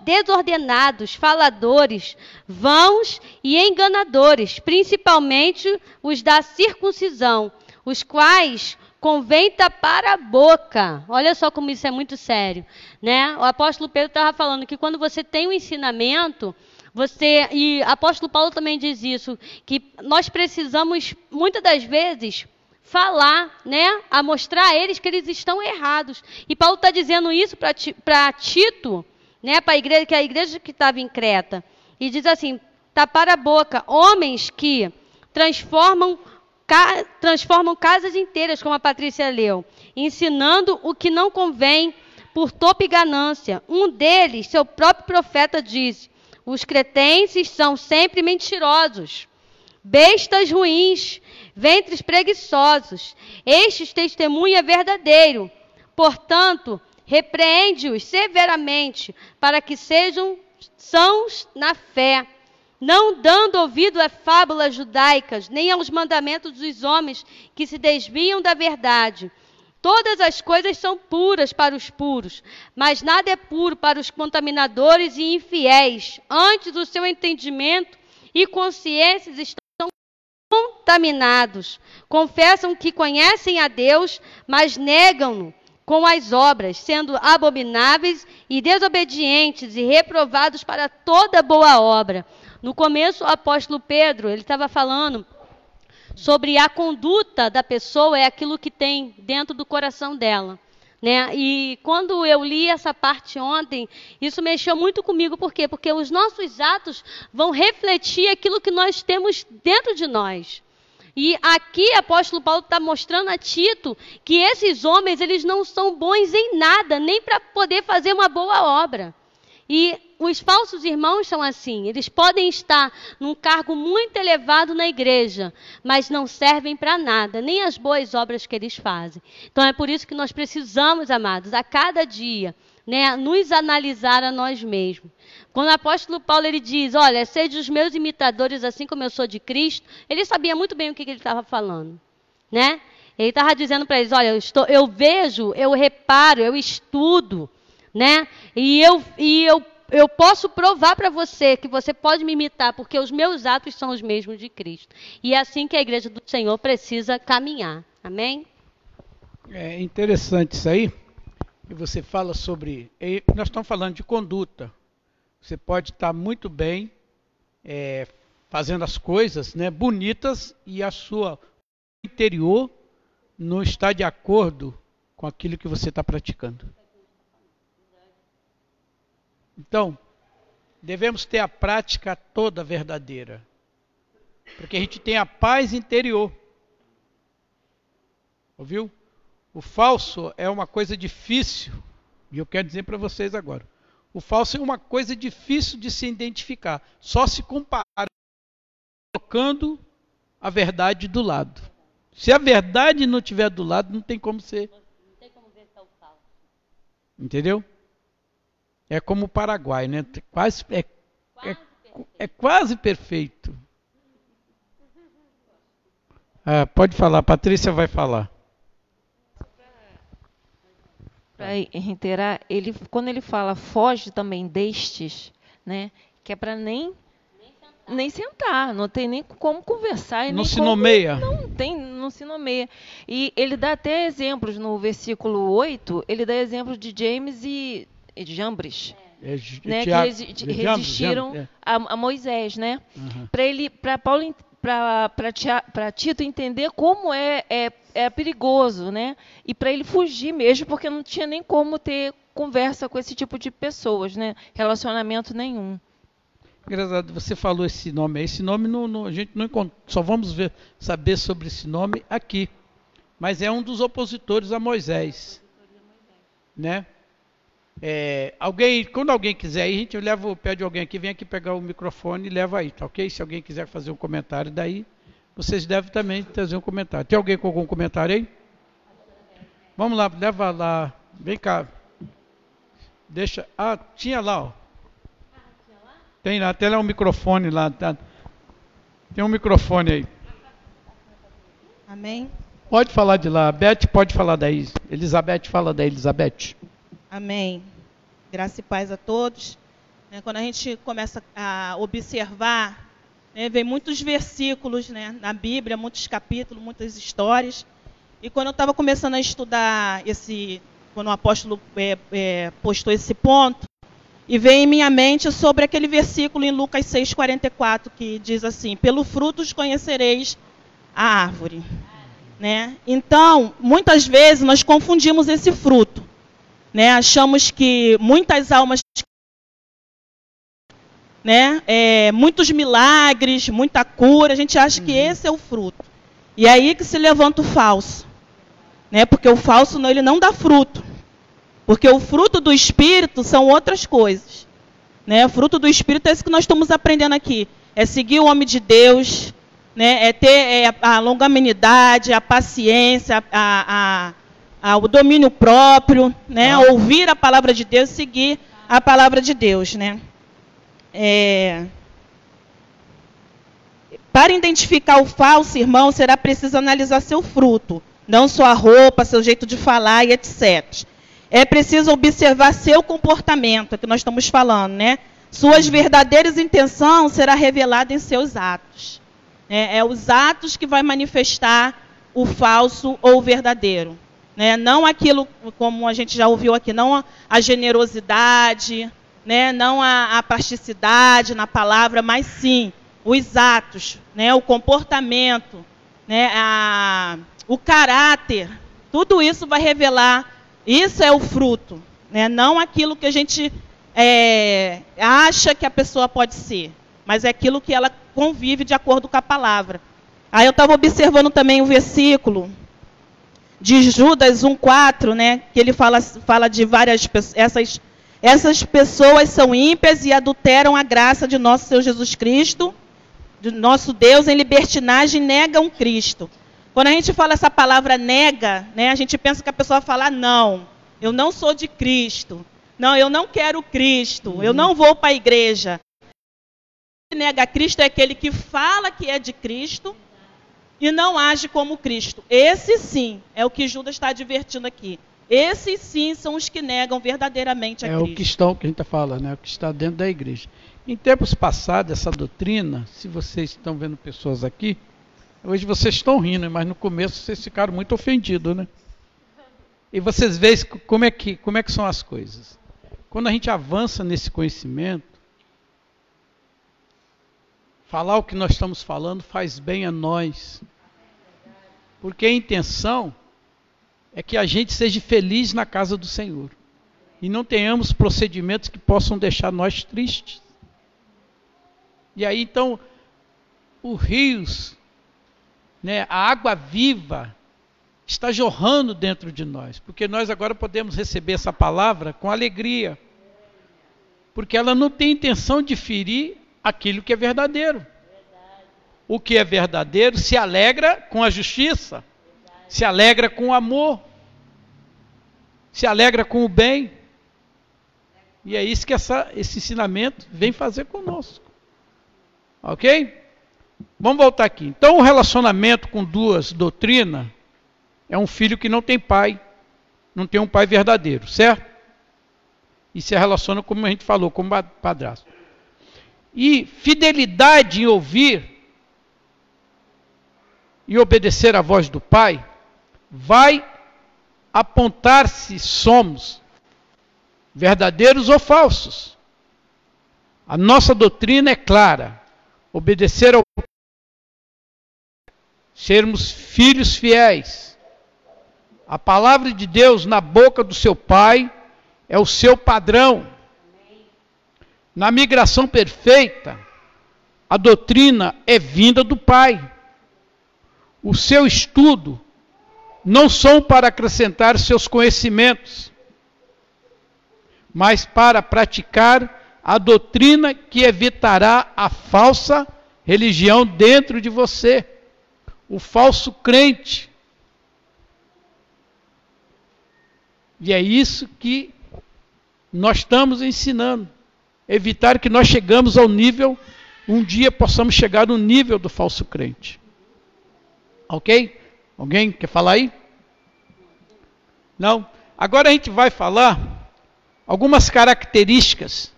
[SPEAKER 2] desordenados, faladores, vãos e enganadores, principalmente os da circuncisão, os quais convém tapar a boca. Olha só como isso é muito sério, né? O apóstolo Pedro estava falando que quando você tem um ensinamento, você e apóstolo Paulo também diz isso, que nós precisamos muitas das vezes falar, né, a mostrar a eles que eles estão errados. E Paulo está dizendo isso para Tito, né, para a igreja, que é a igreja que estava em Creta. E diz assim: tapar a boca, homens que transformam, ca, transformam casas inteiras, como a Patrícia leu, ensinando o que não convém por topo e ganância. Um deles, seu próprio profeta, diz: os cretenses são sempre mentirosos, bestas ruins, ventres preguiçosos. Estes testemunha verdadeiro. Portanto, repreende-os severamente, para que sejam sãos na fé, não dando ouvido a fábulas judaicas, nem aos mandamentos dos homens que se desviam da verdade. Todas as coisas são puras para os puros, mas nada é puro para os contaminadores e infiéis. Antes, o seu entendimento e consciências estão contaminados. Confessam que conhecem a Deus, mas negam-no com as obras, sendo abomináveis e desobedientes e reprovados para toda boa obra. No começo, o apóstolo Pedro, ele estava falando sobre a conduta da pessoa, é aquilo que tem dentro do coração dela. Né? E quando eu li essa parte ontem, isso mexeu muito comigo, por quê? Porque os nossos atos vão refletir aquilo que nós temos dentro de nós. E aqui apóstolo Paulo está mostrando a Tito que esses homens eles não são bons em nada, nem para poder fazer uma boa obra. E os falsos irmãos são assim, eles podem estar num cargo muito elevado na igreja, mas não servem para nada, nem as boas obras que eles fazem. Então é por isso que nós precisamos, amados, a cada dia, né, nos analisar a nós mesmos. Quando o apóstolo Paulo ele diz, olha, sede os meus imitadores assim como eu sou de Cristo, ele sabia muito bem o que, que ele estava falando, né? Ele estava dizendo para eles, olha, eu, estou, eu vejo, eu reparo, eu estudo, né? E eu, e eu, eu posso provar para você que você pode me imitar, porque os meus atos são os mesmos de Cristo. E é assim que a igreja do Senhor precisa caminhar. Amém?
[SPEAKER 1] É interessante isso aí. E você fala sobre. Nós estamos falando de conduta. Você pode estar muito bem é, fazendo as coisas né, bonitas e a sua interior não está de acordo com aquilo que você está praticando. Então, devemos ter a prática toda verdadeira. Porque a gente tem a paz interior. Ouviu? O falso é uma coisa difícil. E eu quero dizer para vocês agora. O falso é uma coisa difícil de se identificar. Só se comparar colocando a verdade do lado. Se a verdade não estiver do lado, não tem como ser. Não tem como ver se é o falso. Entendeu? é como o Paraguai, né? Quase, é, é, é quase perfeito. Ah, pode falar, Patrícia vai falar.
[SPEAKER 4] Para reiterar, ele, quando ele fala foge também destes, né? Que é para nem nem sentar, não tem nem como conversar.
[SPEAKER 1] não se como, nomeia.
[SPEAKER 4] Não tem, não se nomeia. E ele dá até exemplos no versículo 8, ele dá exemplos de James e de Jambres. É, né, que resi resistiram é. a, a, Moisés, né? Uhum. Para ele, para Paulo, para Tito entender como é, é, é perigoso, né? E para ele fugir mesmo, porque não tinha nem como ter conversa com esse tipo de pessoas, né? Relacionamento nenhum.
[SPEAKER 1] Engraçado, você falou esse nome. Esse nome não, não, a gente não encontra, só vamos ver, saber sobre esse nome aqui. Mas é um dos opositores a Moisés, né? É, alguém, quando alguém quiser ir, a gente leva, pede alguém aqui, vem aqui pegar o microfone e leva aí, tá ok? Se alguém quiser fazer um comentário daí, vocês devem também trazer um comentário. Tem alguém com algum comentário aí? Vamos lá, leva lá, vem cá. Deixa, ah, tinha lá, ó. Tem lá, até lá um microfone lá, tá? Tem um microfone aí.
[SPEAKER 5] Amém?
[SPEAKER 1] Pode falar de lá, Beth pode falar daí. Elizabeth fala da Elizabeth.
[SPEAKER 5] Amém. Graça e paz a todos. É, quando a gente começa a observar, né, vem muitos versículos né, na Bíblia, muitos capítulos, muitas histórias. E quando eu estava começando a estudar esse, quando o apóstolo é, é, postou esse ponto, e veio em minha mente sobre aquele versículo em Lucas 6,44, que diz assim: Pelo frutos conhecereis a árvore. Né? Então, muitas vezes nós confundimos esse fruto. Né? Achamos que muitas almas, né? É, muitos milagres, muita cura, a gente acha uhum. que esse é o fruto. E aí que se levanta o falso. Né? Porque o falso não, ele não dá fruto. Porque o fruto do Espírito são outras coisas. Né? O fruto do Espírito é isso que nós estamos aprendendo aqui. É seguir o homem de Deus, né? é ter é, a longanimidade, a paciência, a, a, ah, o domínio próprio, né? Ah. Ouvir a palavra de Deus, seguir a palavra de Deus, né? É, para identificar o falso irmão, será preciso analisar seu fruto, não sua roupa, seu jeito de falar e etc. É preciso observar seu comportamento, é que nós estamos falando, né? Suas verdadeiras intenções será revelada em seus atos. É, é os atos que vai manifestar o falso ou o verdadeiro. Né? Não aquilo, como a gente já ouviu aqui, não a, a generosidade, né? não a, a plasticidade na palavra, mas sim os atos, né? o comportamento, né? a, o caráter. Tudo isso vai revelar, isso é o fruto, né? não aquilo que a gente é, acha que a pessoa pode ser, mas é aquilo que ela convive de acordo com a palavra. Aí eu estava observando também o versículo de Judas 1,4, né? Que ele fala, fala de várias pessoas. Essas, essas pessoas são ímpias e adulteram a graça de nosso Senhor Jesus Cristo, de nosso Deus, em libertinagem, negam Cristo. Quando a gente fala essa palavra nega, né, a gente pensa que a pessoa fala não, eu não sou de Cristo. Não, eu não quero Cristo, eu não vou para a igreja. Nega Cristo é aquele que fala que é de Cristo, e não age como Cristo. Esse sim é o que Judas está advertindo aqui. Esses sim são os que negam verdadeiramente a
[SPEAKER 1] é
[SPEAKER 5] Cristo.
[SPEAKER 1] É o que estão, que a gente está falando, é o que está dentro da igreja. Em tempos passados, essa doutrina, se vocês estão vendo pessoas aqui, hoje vocês estão rindo, mas no começo vocês ficaram muito ofendidos, né? E vocês veem como é que, como é que são as coisas. Quando a gente avança nesse conhecimento, falar o que nós estamos falando faz bem a nós. Porque a intenção é que a gente seja feliz na casa do Senhor. E não tenhamos procedimentos que possam deixar nós tristes. E aí então, os rios, né, a água viva, está jorrando dentro de nós. Porque nós agora podemos receber essa palavra com alegria. Porque ela não tem intenção de ferir aquilo que é verdadeiro o que é verdadeiro, se alegra com a justiça, se alegra com o amor, se alegra com o bem. E é isso que essa, esse ensinamento vem fazer conosco. Ok? Vamos voltar aqui. Então, o relacionamento com duas doutrinas é um filho que não tem pai, não tem um pai verdadeiro, certo? E se relaciona, como a gente falou, como padrasto. E fidelidade em ouvir e obedecer à voz do Pai, vai apontar se somos verdadeiros ou falsos. A nossa doutrina é clara: obedecer ao sermos filhos fiéis. A palavra de Deus na boca do seu pai é o seu padrão. Na migração perfeita, a doutrina é vinda do pai o seu estudo não são para acrescentar seus conhecimentos, mas para praticar a doutrina que evitará a falsa religião dentro de você, o falso crente. E é isso que nós estamos ensinando. Evitar que nós chegamos ao nível, um dia possamos chegar no nível do falso crente. Ok? Alguém quer falar aí? Não? Agora a gente vai falar algumas características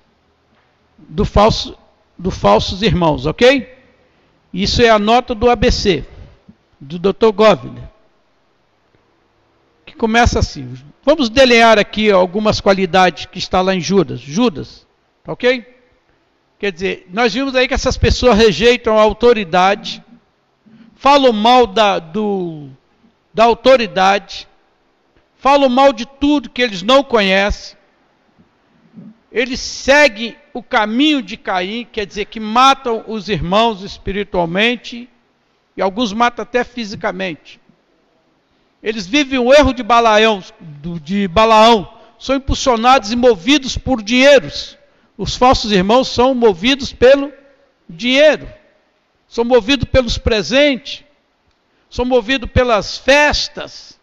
[SPEAKER 1] do falso, do falsos irmãos, ok? Isso é a nota do ABC, do Dr. Govner, que começa assim. Vamos delinear aqui algumas qualidades que está lá em Judas. Judas, ok? Quer dizer, nós vimos aí que essas pessoas rejeitam a autoridade, falam mal da, do, da autoridade, falam mal de tudo que eles não conhecem, eles seguem o caminho de Caim, quer dizer, que matam os irmãos espiritualmente e alguns matam até fisicamente. Eles vivem o erro de Balaão, de Balaão, são impulsionados e movidos por dinheiros. Os falsos irmãos são movidos pelo dinheiro são movidos pelos presentes, são movidos pelas festas.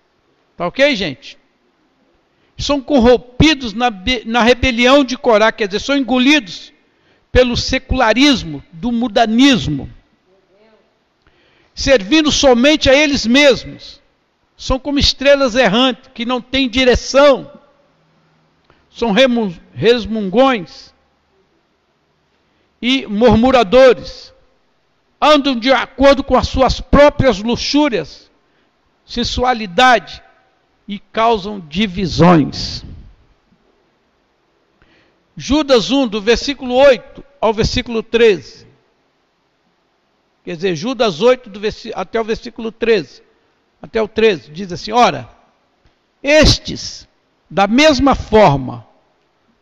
[SPEAKER 1] Tá ok, gente? São corrompidos na, na rebelião de Corá, quer dizer, são engolidos pelo secularismo, do mudanismo, servindo somente a eles mesmos. São como estrelas errantes que não têm direção, são resmungões e murmuradores, andam de acordo com as suas próprias luxúrias, sensualidade e causam divisões. Judas 1, do versículo 8 ao versículo 13. Quer dizer, Judas 8 do até o versículo 13. Até o 13, diz assim: Ora, estes, da mesma forma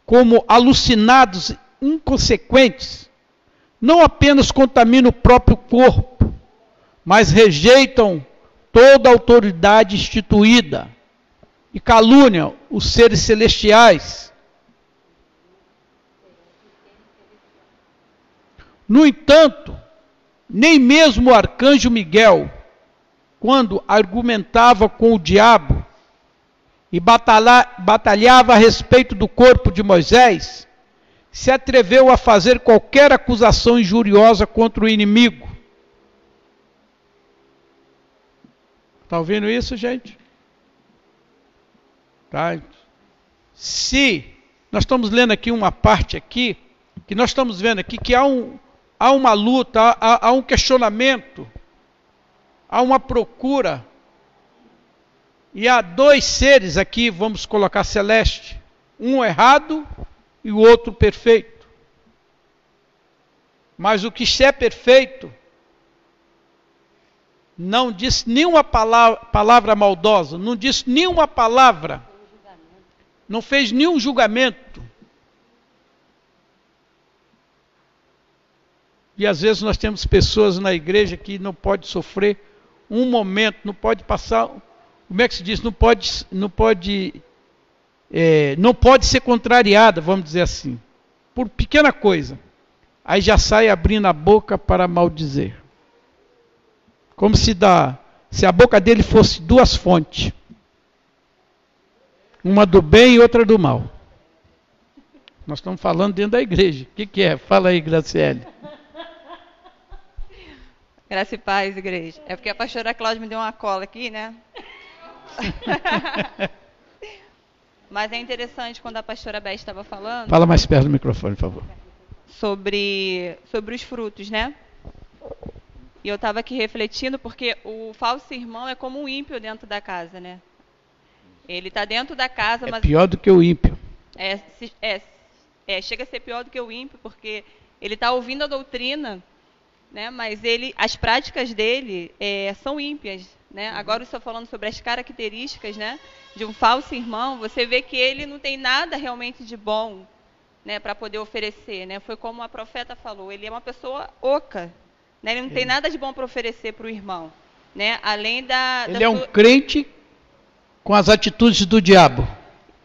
[SPEAKER 1] como alucinados inconsequentes, não apenas contaminam o próprio corpo, mas rejeitam toda a autoridade instituída e caluniam os seres celestiais. No entanto, nem mesmo o arcanjo Miguel, quando argumentava com o diabo e batalhava a respeito do corpo de Moisés, se atreveu a fazer qualquer acusação injuriosa contra o inimigo. Está ouvindo isso, gente? Tá? Se nós estamos lendo aqui uma parte aqui, que nós estamos vendo aqui que há, um, há uma luta, há, há um questionamento, há uma procura. E há dois seres aqui, vamos colocar celeste, um errado e o outro perfeito. Mas o que é perfeito não disse nenhuma palavra, palavra maldosa, não disse nenhuma palavra não fez nenhum julgamento. E às vezes nós temos pessoas na igreja que não pode sofrer um momento, não pode passar, como é que se diz, não pode, não pode, é, não pode ser contrariada, vamos dizer assim, por pequena coisa. Aí já sai abrindo a boca para maldizer. Como se, da, se a boca dele fosse duas fontes. Uma do bem e outra do mal. Nós estamos falando dentro da igreja. O que, que é? Fala aí, Graciele.
[SPEAKER 6] Graça e paz, igreja. É porque a pastora Cláudia me deu uma cola aqui, né? Mas é interessante quando a pastora Bé estava falando.
[SPEAKER 1] Fala mais perto do microfone, por favor.
[SPEAKER 6] Sobre, sobre os frutos, né? E eu estava aqui refletindo porque o falso irmão é como um ímpio dentro da casa, né? Ele está dentro da casa,
[SPEAKER 1] é
[SPEAKER 6] mas.
[SPEAKER 1] pior do que o ímpio.
[SPEAKER 6] É, é, é, chega a ser pior do que o ímpio, porque ele está ouvindo a doutrina, né, mas ele, as práticas dele é, são ímpias. Né? Uhum. Agora, estou falando sobre as características né, de um falso irmão, você vê que ele não tem nada realmente de bom né, para poder oferecer. Né? Foi como a profeta falou, ele é uma pessoa oca. Né? Ele não tem nada de bom para oferecer para o irmão. Né? Além da.
[SPEAKER 1] Ele
[SPEAKER 6] da
[SPEAKER 1] é um crente com as atitudes do diabo,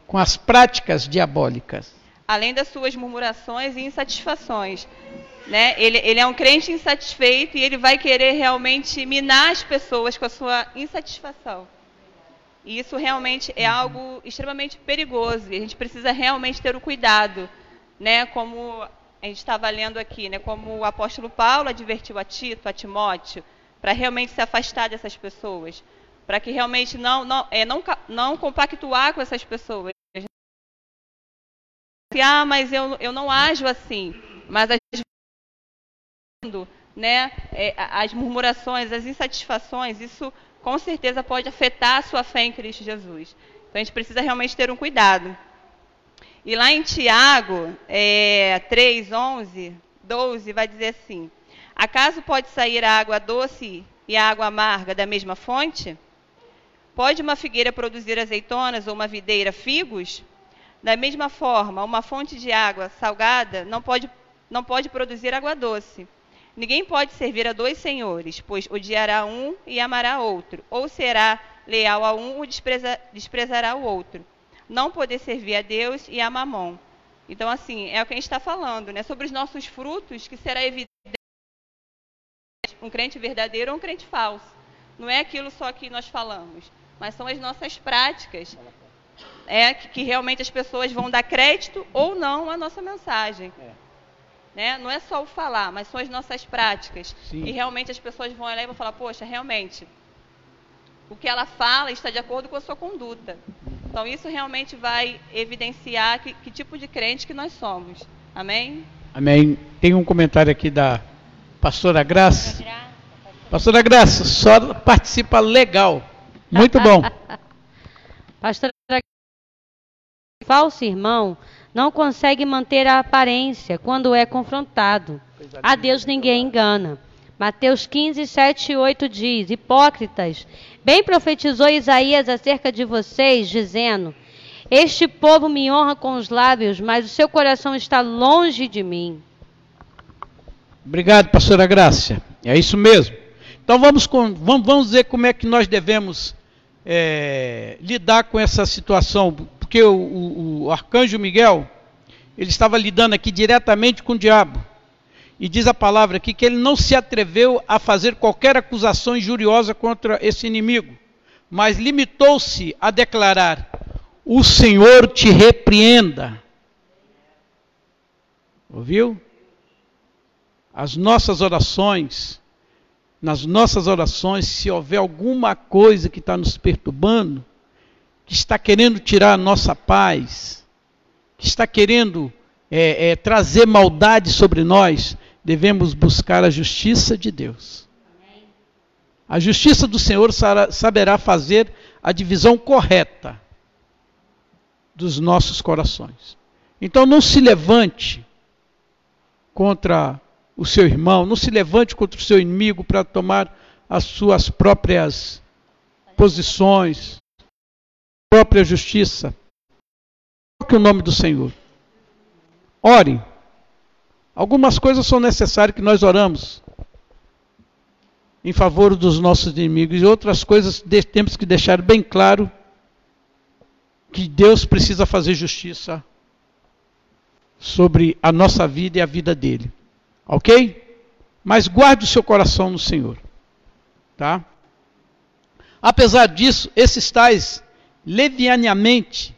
[SPEAKER 1] com as práticas diabólicas.
[SPEAKER 6] Além das suas murmurações e insatisfações. Né? Ele, ele é um crente insatisfeito e ele vai querer realmente minar as pessoas com a sua insatisfação. E isso realmente é algo extremamente perigoso e a gente precisa realmente ter o cuidado, né? Como a gente estava lendo aqui, né? Como o apóstolo Paulo advertiu a Tito, a Timóteo, para realmente se afastar dessas pessoas para que realmente não, não, é, não, não compactuar com essas pessoas. Ah, mas eu, eu não ajo assim. Mas as, né, é, as murmurações, as insatisfações, isso com certeza pode afetar a sua fé em Cristo Jesus. Então a gente precisa realmente ter um cuidado. E lá em Tiago é, 3, 11, 12, vai dizer assim: Acaso pode sair a água doce e a água amarga da mesma fonte? Pode uma figueira produzir azeitonas ou uma videira figos? Da mesma forma, uma fonte de água salgada não pode, não pode produzir água doce. Ninguém pode servir a dois senhores, pois odiará um e amará outro, ou será leal a um e despreza, desprezará o outro. Não poder servir a Deus e a mamon. Então, assim, é o que a gente está falando, né? Sobre os nossos frutos, que será evidente um crente verdadeiro ou um crente falso. Não é aquilo só que nós falamos mas são as nossas práticas. É que, que realmente as pessoas vão dar crédito ou não à nossa mensagem. É. Né? Não é só o falar, mas são as nossas práticas.
[SPEAKER 1] Sim.
[SPEAKER 6] E realmente as pessoas vão olhar e vão falar, poxa, realmente, o que ela fala está de acordo com a sua conduta. Então isso realmente vai evidenciar que, que tipo de crente que nós somos. Amém?
[SPEAKER 1] Amém. Tem um comentário aqui da pastora Graça. Pastora Graça, só participa legal. Muito bom.
[SPEAKER 2] Pastor, falso irmão não consegue manter a aparência quando é confrontado. A Deus ninguém engana. Mateus 15, 7 e 8 diz: Hipócritas, bem profetizou Isaías acerca de vocês, dizendo: Este povo me honra com os lábios, mas o seu coração está longe de mim.
[SPEAKER 1] Obrigado, pastora Graça. É isso mesmo. Então vamos, com, vamos, vamos ver como é que nós devemos é, lidar com essa situação, porque o, o, o arcanjo Miguel, ele estava lidando aqui diretamente com o diabo. E diz a palavra aqui que ele não se atreveu a fazer qualquer acusação injuriosa contra esse inimigo, mas limitou-se a declarar: O Senhor te repreenda. Ouviu? As nossas orações, nas nossas orações, se houver alguma coisa que está nos perturbando, que está querendo tirar a nossa paz, que está querendo é, é, trazer maldade sobre nós, devemos buscar a justiça de Deus. A justiça do Senhor saberá fazer a divisão correta dos nossos corações. Então não se levante contra o seu irmão, não se levante contra o seu inimigo para tomar as suas próprias posições, própria justiça. Coloque o nome do Senhor. Ore. Algumas coisas são necessárias que nós oramos em favor dos nossos inimigos e outras coisas temos que deixar bem claro que Deus precisa fazer justiça sobre a nossa vida e a vida dele. Ok? Mas guarde o seu coração no Senhor. Tá? Apesar disso, esses tais levianamente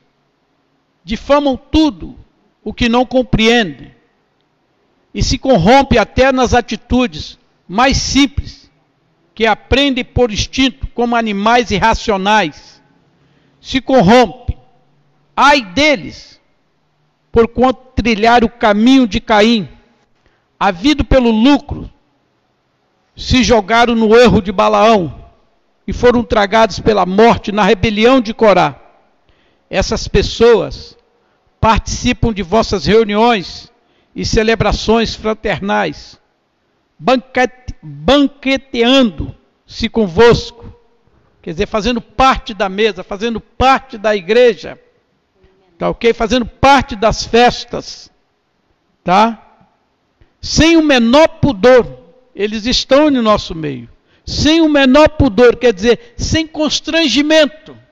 [SPEAKER 1] difamam tudo o que não compreendem e se corrompe até nas atitudes mais simples, que aprendem por instinto como animais irracionais. Se corrompe. Ai deles, por quanto trilhar o caminho de Caim, havido pelo lucro, se jogaram no erro de Balaão e foram tragados pela morte na rebelião de Corá. Essas pessoas participam de vossas reuniões e celebrações fraternais, banquete, banqueteando-se convosco, quer dizer, fazendo parte da mesa, fazendo parte da igreja, tá ok? Fazendo parte das festas, tá? Sem o menor pudor, eles estão no nosso meio. Sem o menor pudor, quer dizer, sem constrangimento.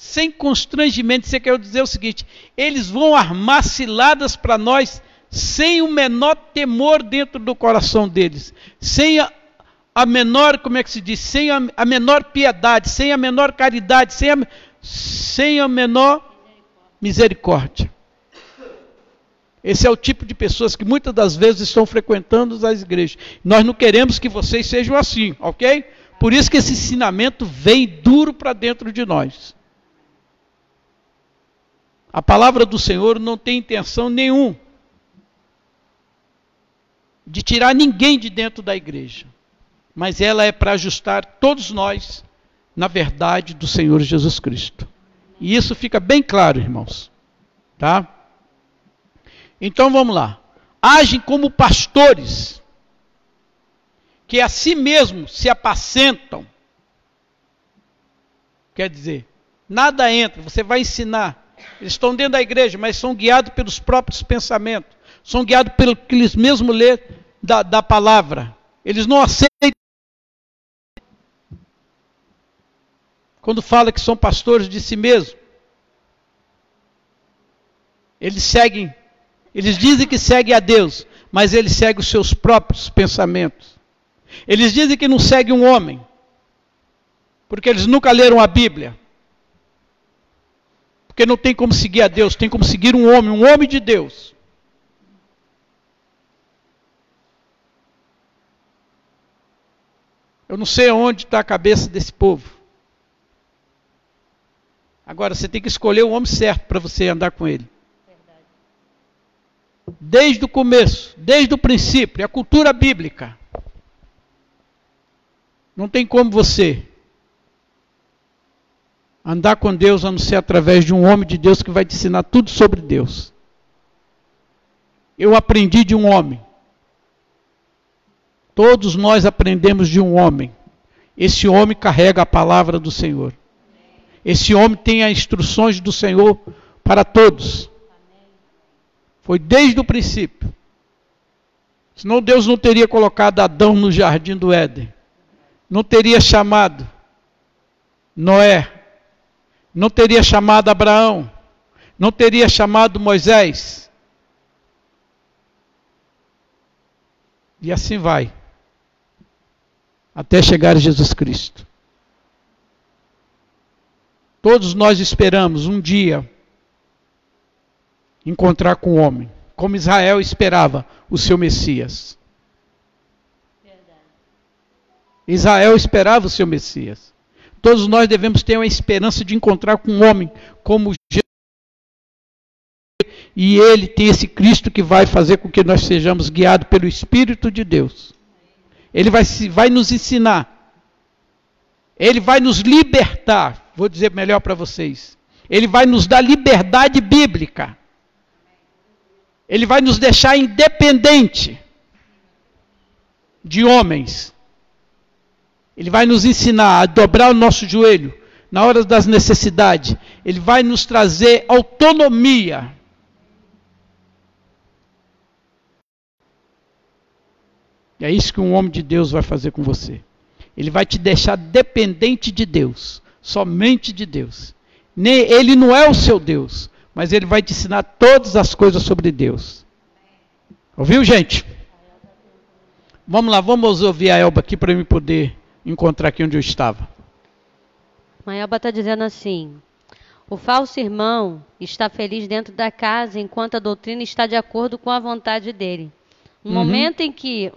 [SPEAKER 1] sem constrangimento. Você quer dizer o seguinte: eles vão armar ciladas para nós sem o menor temor dentro do coração deles, sem a, a menor, como é que se diz, sem a, a menor piedade, sem a menor caridade, sem a, sem a menor misericórdia. Esse é o tipo de pessoas que muitas das vezes estão frequentando as igrejas. Nós não queremos que vocês sejam assim, ok? Por isso que esse ensinamento vem duro para dentro de nós. A palavra do Senhor não tem intenção nenhum de tirar ninguém de dentro da igreja, mas ela é para ajustar todos nós na verdade do Senhor Jesus Cristo. E isso fica bem claro, irmãos. Tá? Então vamos lá. Agem como pastores que a si mesmos se apacentam. Quer dizer, nada entra, você vai ensinar eles estão dentro da igreja, mas são guiados pelos próprios pensamentos. São guiados pelo que eles mesmos lê da, da palavra. Eles não aceitam. Quando fala que são pastores de si mesmos. Eles seguem, eles dizem que seguem a Deus, mas eles seguem os seus próprios pensamentos. Eles dizem que não seguem um homem, porque eles nunca leram a Bíblia Porque não tem como seguir a Deus, tem como seguir um homem, um homem de Deus. Eu não sei onde está a cabeça desse povo. Agora, você tem que escolher o homem certo para você andar com ele. Desde o começo, desde o princípio, é a cultura bíblica. Não tem como você andar com Deus a não ser através de um homem de Deus que vai te ensinar tudo sobre Deus. Eu aprendi de um homem. Todos nós aprendemos de um homem. Esse homem carrega a palavra do Senhor. Esse homem tem as instruções do Senhor para todos. Foi desde o princípio. Senão Deus não teria colocado Adão no jardim do Éden. Não teria chamado Noé. Não teria chamado Abraão. Não teria chamado Moisés. E assim vai. Até chegar Jesus Cristo. Todos nós esperamos um dia encontrar com o homem, como Israel esperava o seu Messias. Israel esperava o seu Messias. Todos nós devemos ter uma esperança de encontrar com um homem como Jesus. E ele tem esse Cristo que vai fazer com que nós sejamos guiados pelo Espírito de Deus. Ele vai, vai nos ensinar. Ele vai nos libertar Vou dizer melhor para vocês. Ele vai nos dar liberdade bíblica. Ele vai nos deixar independente de homens. Ele vai nos ensinar a dobrar o nosso joelho na hora das necessidades. Ele vai nos trazer autonomia. E é isso que um homem de Deus vai fazer com você. Ele vai te deixar dependente de Deus somente de Deus. Ele não é o seu Deus, mas ele vai te ensinar todas as coisas sobre Deus. Ouviu, gente? Vamos lá, vamos ouvir a Elba aqui para eu poder encontrar aqui onde eu estava.
[SPEAKER 2] A Elba está dizendo assim: o falso irmão está feliz dentro da casa enquanto a doutrina está de acordo com a vontade dele. No uhum. momento em que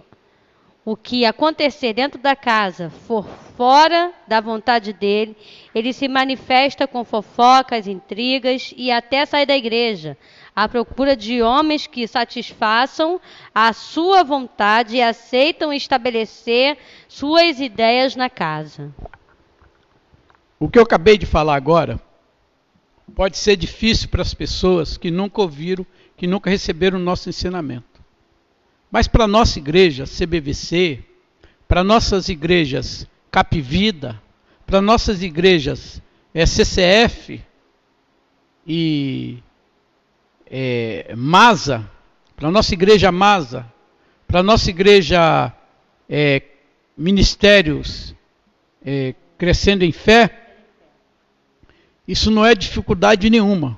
[SPEAKER 2] o que acontecer dentro da casa for fora da vontade dele, ele se manifesta com fofocas, intrigas e até sai da igreja, à procura de homens que satisfaçam a sua vontade e aceitam estabelecer suas ideias na casa.
[SPEAKER 1] O que eu acabei de falar agora pode ser difícil para as pessoas que nunca ouviram, que nunca receberam o nosso ensinamento. Mas para a nossa igreja, CBVC, para nossas igrejas Capivida, para nossas igrejas é, CCF e é, Masa, para nossa igreja Masa, para nossa igreja é, Ministérios é, Crescendo em Fé, isso não é dificuldade nenhuma,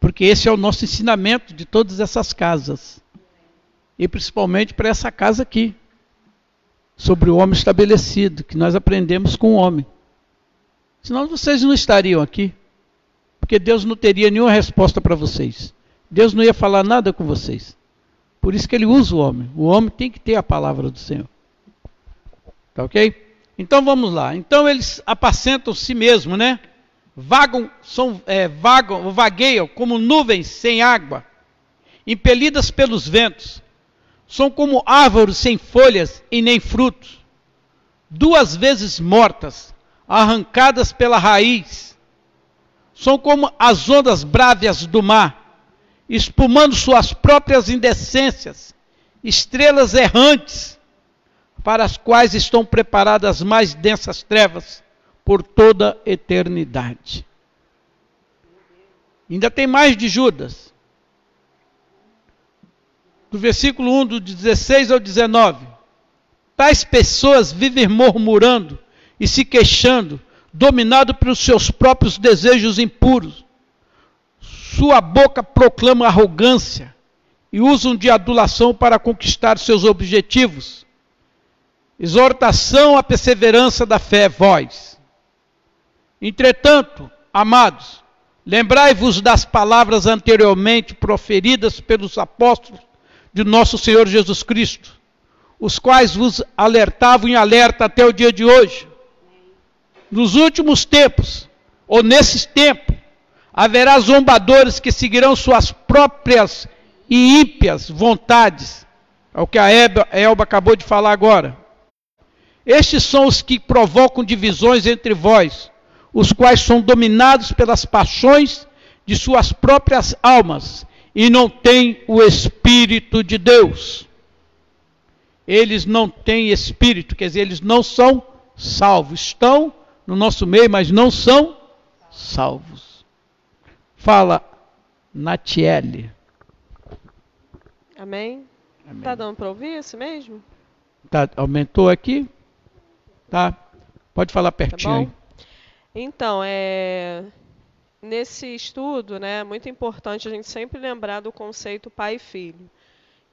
[SPEAKER 1] porque esse é o nosso ensinamento de todas essas casas e principalmente para essa casa aqui, sobre o homem estabelecido, que nós aprendemos com o homem. Senão vocês não estariam aqui, porque Deus não teria nenhuma resposta para vocês. Deus não ia falar nada com vocês. Por isso que ele usa o homem. O homem tem que ter a palavra do Senhor. Tá ok? Então vamos lá. Então eles apacentam si mesmo, né? Vagam, são, é, vagam, vagueiam como nuvens sem água, impelidas pelos ventos são como árvores sem folhas e nem frutos, duas vezes mortas, arrancadas pela raiz. São como as ondas brávias do mar, espumando suas próprias indecências, estrelas errantes, para as quais estão preparadas as mais densas trevas por toda eternidade. Ainda tem mais de Judas do versículo 1, do 16 ao 19. Tais pessoas vivem murmurando e se queixando, dominado pelos seus próprios desejos impuros. Sua boca proclama arrogância e usam de adulação para conquistar seus objetivos. Exortação à perseverança da fé, vós. Entretanto, amados, Lembrai-vos das palavras anteriormente proferidas pelos apóstolos de nosso Senhor Jesus Cristo, os quais vos alertavam em alerta até o dia de hoje. Nos últimos tempos, ou nesses tempos, haverá zombadores que seguirão suas próprias e ímpias vontades. É o que a Elba, acabou de falar agora. Estes são os que provocam divisões entre vós os quais são dominados pelas paixões de suas próprias almas e não têm o Espírito de Deus. Eles não têm Espírito, quer dizer, eles não são salvos. Estão no nosso meio, mas não são salvos. Fala Natiele.
[SPEAKER 3] Amém? Está dando para ouvir isso mesmo?
[SPEAKER 1] Tá, aumentou aqui? Tá. Pode falar pertinho
[SPEAKER 3] tá. Então, é, nesse estudo, né, é muito importante a gente sempre lembrar do conceito pai e filho.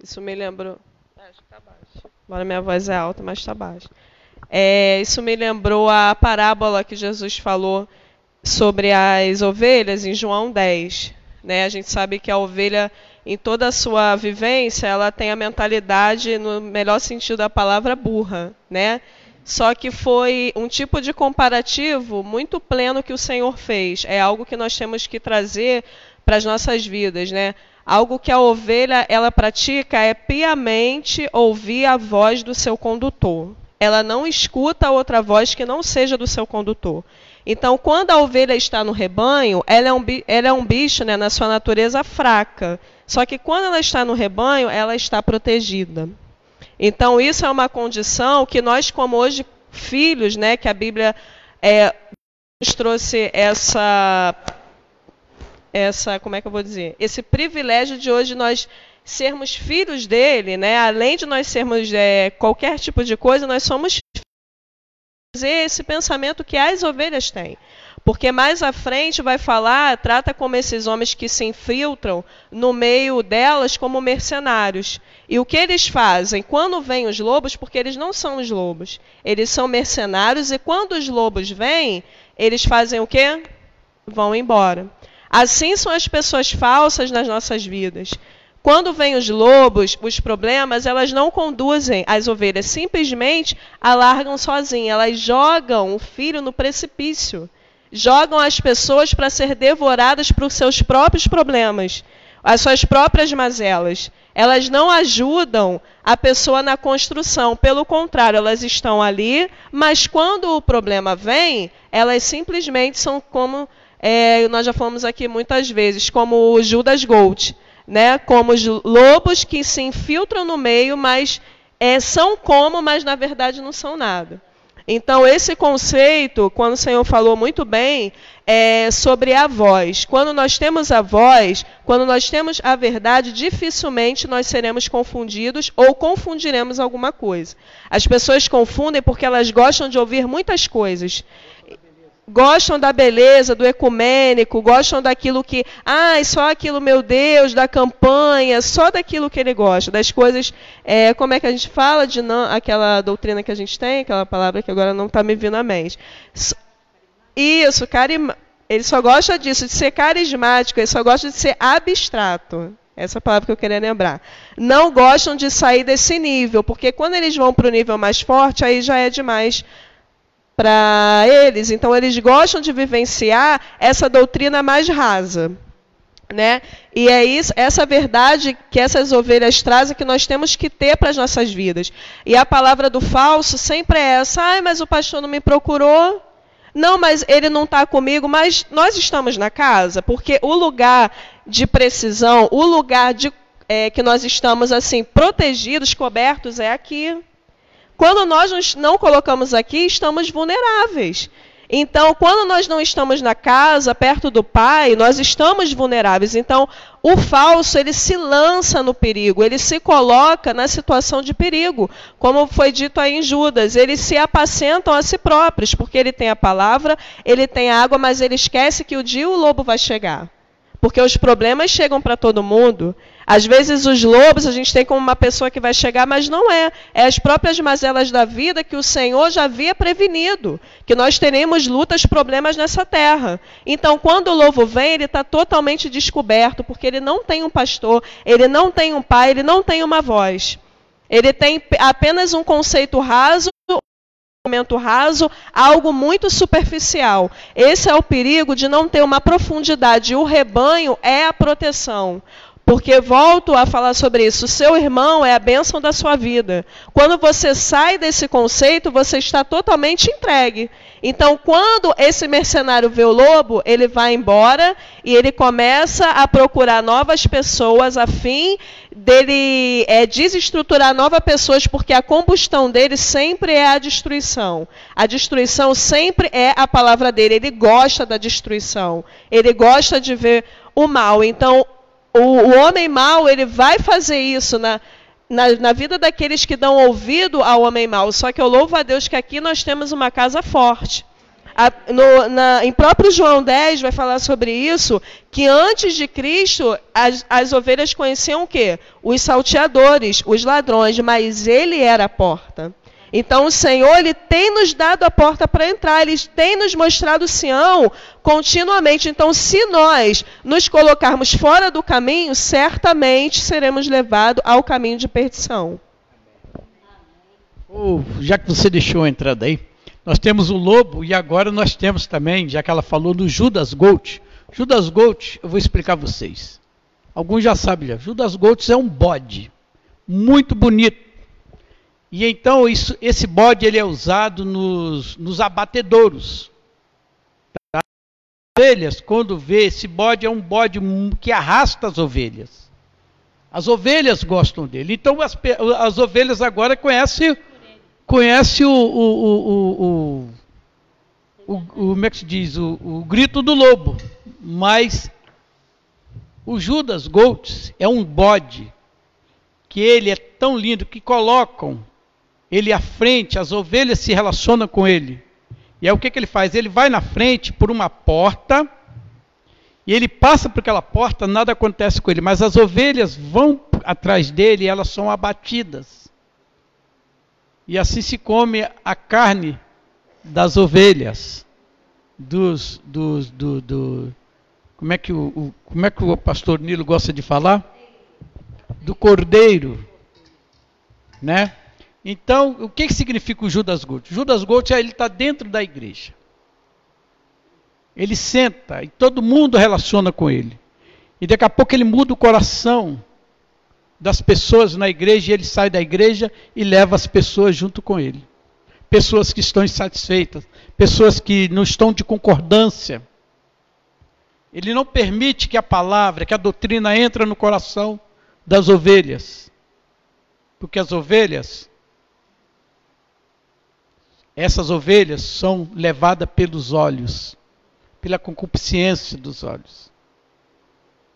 [SPEAKER 3] Isso me lembrou. Acho que está baixo. Agora minha voz é alta, mas está baixa. É, isso me lembrou a parábola que Jesus falou sobre as ovelhas em João 10. Né? A gente sabe que a ovelha, em toda a sua vivência, ela tem a mentalidade, no melhor sentido da palavra, burra. Né? Só que foi um tipo de comparativo muito pleno que o Senhor fez. É algo que nós temos que trazer para as nossas vidas, né? Algo que a ovelha ela pratica é piamente ouvir a voz do seu condutor. Ela não escuta outra voz que não seja do seu condutor. Então, quando a ovelha está no rebanho, ela é um, ela é um bicho né, na sua natureza fraca. Só que quando ela está no rebanho, ela está protegida. Então, isso é uma condição que nós, como hoje filhos, né, que a Bíblia é, nos trouxe essa, essa, como é que eu vou dizer, esse privilégio de hoje nós sermos filhos dele, né, além de nós sermos é, qualquer tipo de coisa, nós somos esse pensamento que as ovelhas têm. Porque mais à frente vai falar, trata como esses homens que se infiltram no meio delas como mercenários. E o que eles fazem? Quando vêm os lobos, porque eles não são os lobos, eles são mercenários, e quando os lobos vêm, eles fazem o quê? Vão embora. Assim são as pessoas falsas nas nossas vidas. Quando vêm os lobos, os problemas, elas não conduzem as ovelhas, simplesmente a largam sozinhas, elas jogam o filho no precipício jogam as pessoas para ser devoradas por seus próprios problemas, as suas próprias mazelas. Elas não ajudam a pessoa na construção, pelo contrário, elas estão ali, mas quando o problema vem, elas simplesmente são como é, nós já falamos aqui muitas vezes, como o Judas Gold, né? como os lobos que se infiltram no meio, mas é, são como, mas na verdade não são nada. Então, esse conceito, quando o Senhor falou muito bem, é sobre a voz. Quando nós temos a voz, quando nós temos a verdade, dificilmente nós seremos confundidos ou confundiremos alguma coisa. As pessoas confundem porque elas gostam de ouvir muitas coisas gostam da beleza, do ecumênico, gostam daquilo que, ah, só aquilo, meu Deus, da campanha, só daquilo que ele gosta, das coisas, é, como é que a gente fala de não, aquela doutrina que a gente tem, aquela palavra que agora não está me vindo à mente. Isso, carim, ele só gosta disso, de ser carismático, ele só gosta de ser abstrato. Essa é palavra que eu queria lembrar. Não gostam de sair desse nível, porque quando eles vão para o nível mais forte, aí já é demais para eles. Então, eles gostam de vivenciar essa doutrina mais rasa. Né? E é isso, essa verdade que essas ovelhas trazem que nós temos que ter para as nossas vidas. E a palavra do falso sempre é essa: ah, mas o pastor não me procurou. Não, mas ele não está comigo, mas nós estamos na casa, porque o lugar de precisão, o lugar de, é, que nós estamos assim protegidos, cobertos, é aqui. Quando nós não colocamos aqui, estamos vulneráveis. Então, quando nós não estamos na casa, perto do Pai, nós estamos vulneráveis. Então, o falso, ele se lança no perigo, ele se coloca na situação de perigo. Como foi dito aí em Judas, eles se apacentam a si próprios, porque ele tem a palavra, ele tem a água, mas ele esquece que o dia o lobo vai chegar. Porque os problemas chegam para todo mundo. Às vezes os lobos a gente tem como uma pessoa que vai chegar, mas não é. É as próprias mazelas da vida que o Senhor já havia prevenido, que nós teremos lutas, problemas nessa terra. Então, quando o lobo vem, ele está totalmente descoberto, porque ele não tem um pastor, ele não tem um pai, ele não tem uma voz. Ele tem apenas um conceito raso momento raso, algo muito superficial. Esse é o perigo de não ter uma profundidade. O rebanho é a proteção. Porque volto a falar sobre isso. O seu irmão é a bênção da sua vida. Quando você sai desse conceito, você está totalmente entregue. Então, quando esse mercenário vê o lobo, ele vai embora e ele começa a procurar novas pessoas a fim dele é, desestruturar novas pessoas, porque a combustão dele sempre é a destruição. A destruição sempre é a palavra dele. Ele gosta da destruição. Ele gosta de ver o mal. Então, o, o homem mau, ele vai fazer isso na, na, na, vida daqueles que dão ouvido ao homem mau. Só que eu louvo a Deus que aqui nós temos uma casa forte. A, no, na, em próprio João 10 vai falar sobre isso, que antes de Cristo as, as ovelhas conheciam o quê? Os salteadores, os ladrões, mas ele era a porta. Então o Senhor ele tem nos dado a porta para entrar, ele tem nos mostrado Sião continuamente. Então, se nós nos colocarmos fora do caminho, certamente seremos levados ao caminho de perdição.
[SPEAKER 1] Oh, já que você deixou a entrada aí, nós temos o lobo e agora nós temos também, já que ela falou do Judas Gold. Judas Gold, eu vou explicar a vocês. Alguns já sabem já. Judas Gold é um bode muito bonito e então isso, esse bode ele é usado nos, nos abatedouros. Tá? As ovelhas, quando vê esse bode, é um bode que arrasta as ovelhas. As ovelhas gostam dele. Então as, as ovelhas agora conhecem, conhecem o, o, o, o, como é que se diz? O, o grito do lobo. Mas o Judas Goltz é um bode que ele é tão lindo que colocam ele à frente, as ovelhas se relacionam com ele. E aí o que, que ele faz? Ele vai na frente por uma porta, e ele passa por aquela porta, nada acontece com ele, mas as ovelhas vão atrás dele e elas são abatidas. E assim se come a carne das ovelhas, dos, dos, do, do como é que o, o, como é que o pastor Nilo gosta de falar? Do cordeiro, né? Então, o que, significa o Judas Gold? Judas Gold ele está dentro da igreja. Ele senta e todo mundo relaciona com ele. E daqui a pouco ele muda o coração das pessoas na igreja e ele sai da igreja e leva as pessoas junto com ele. Pessoas que estão insatisfeitas, pessoas que não estão de concordância. Ele não permite que a palavra, que a doutrina entre no coração das ovelhas. Porque as ovelhas essas ovelhas são levadas pelos olhos, pela concupiscência dos olhos.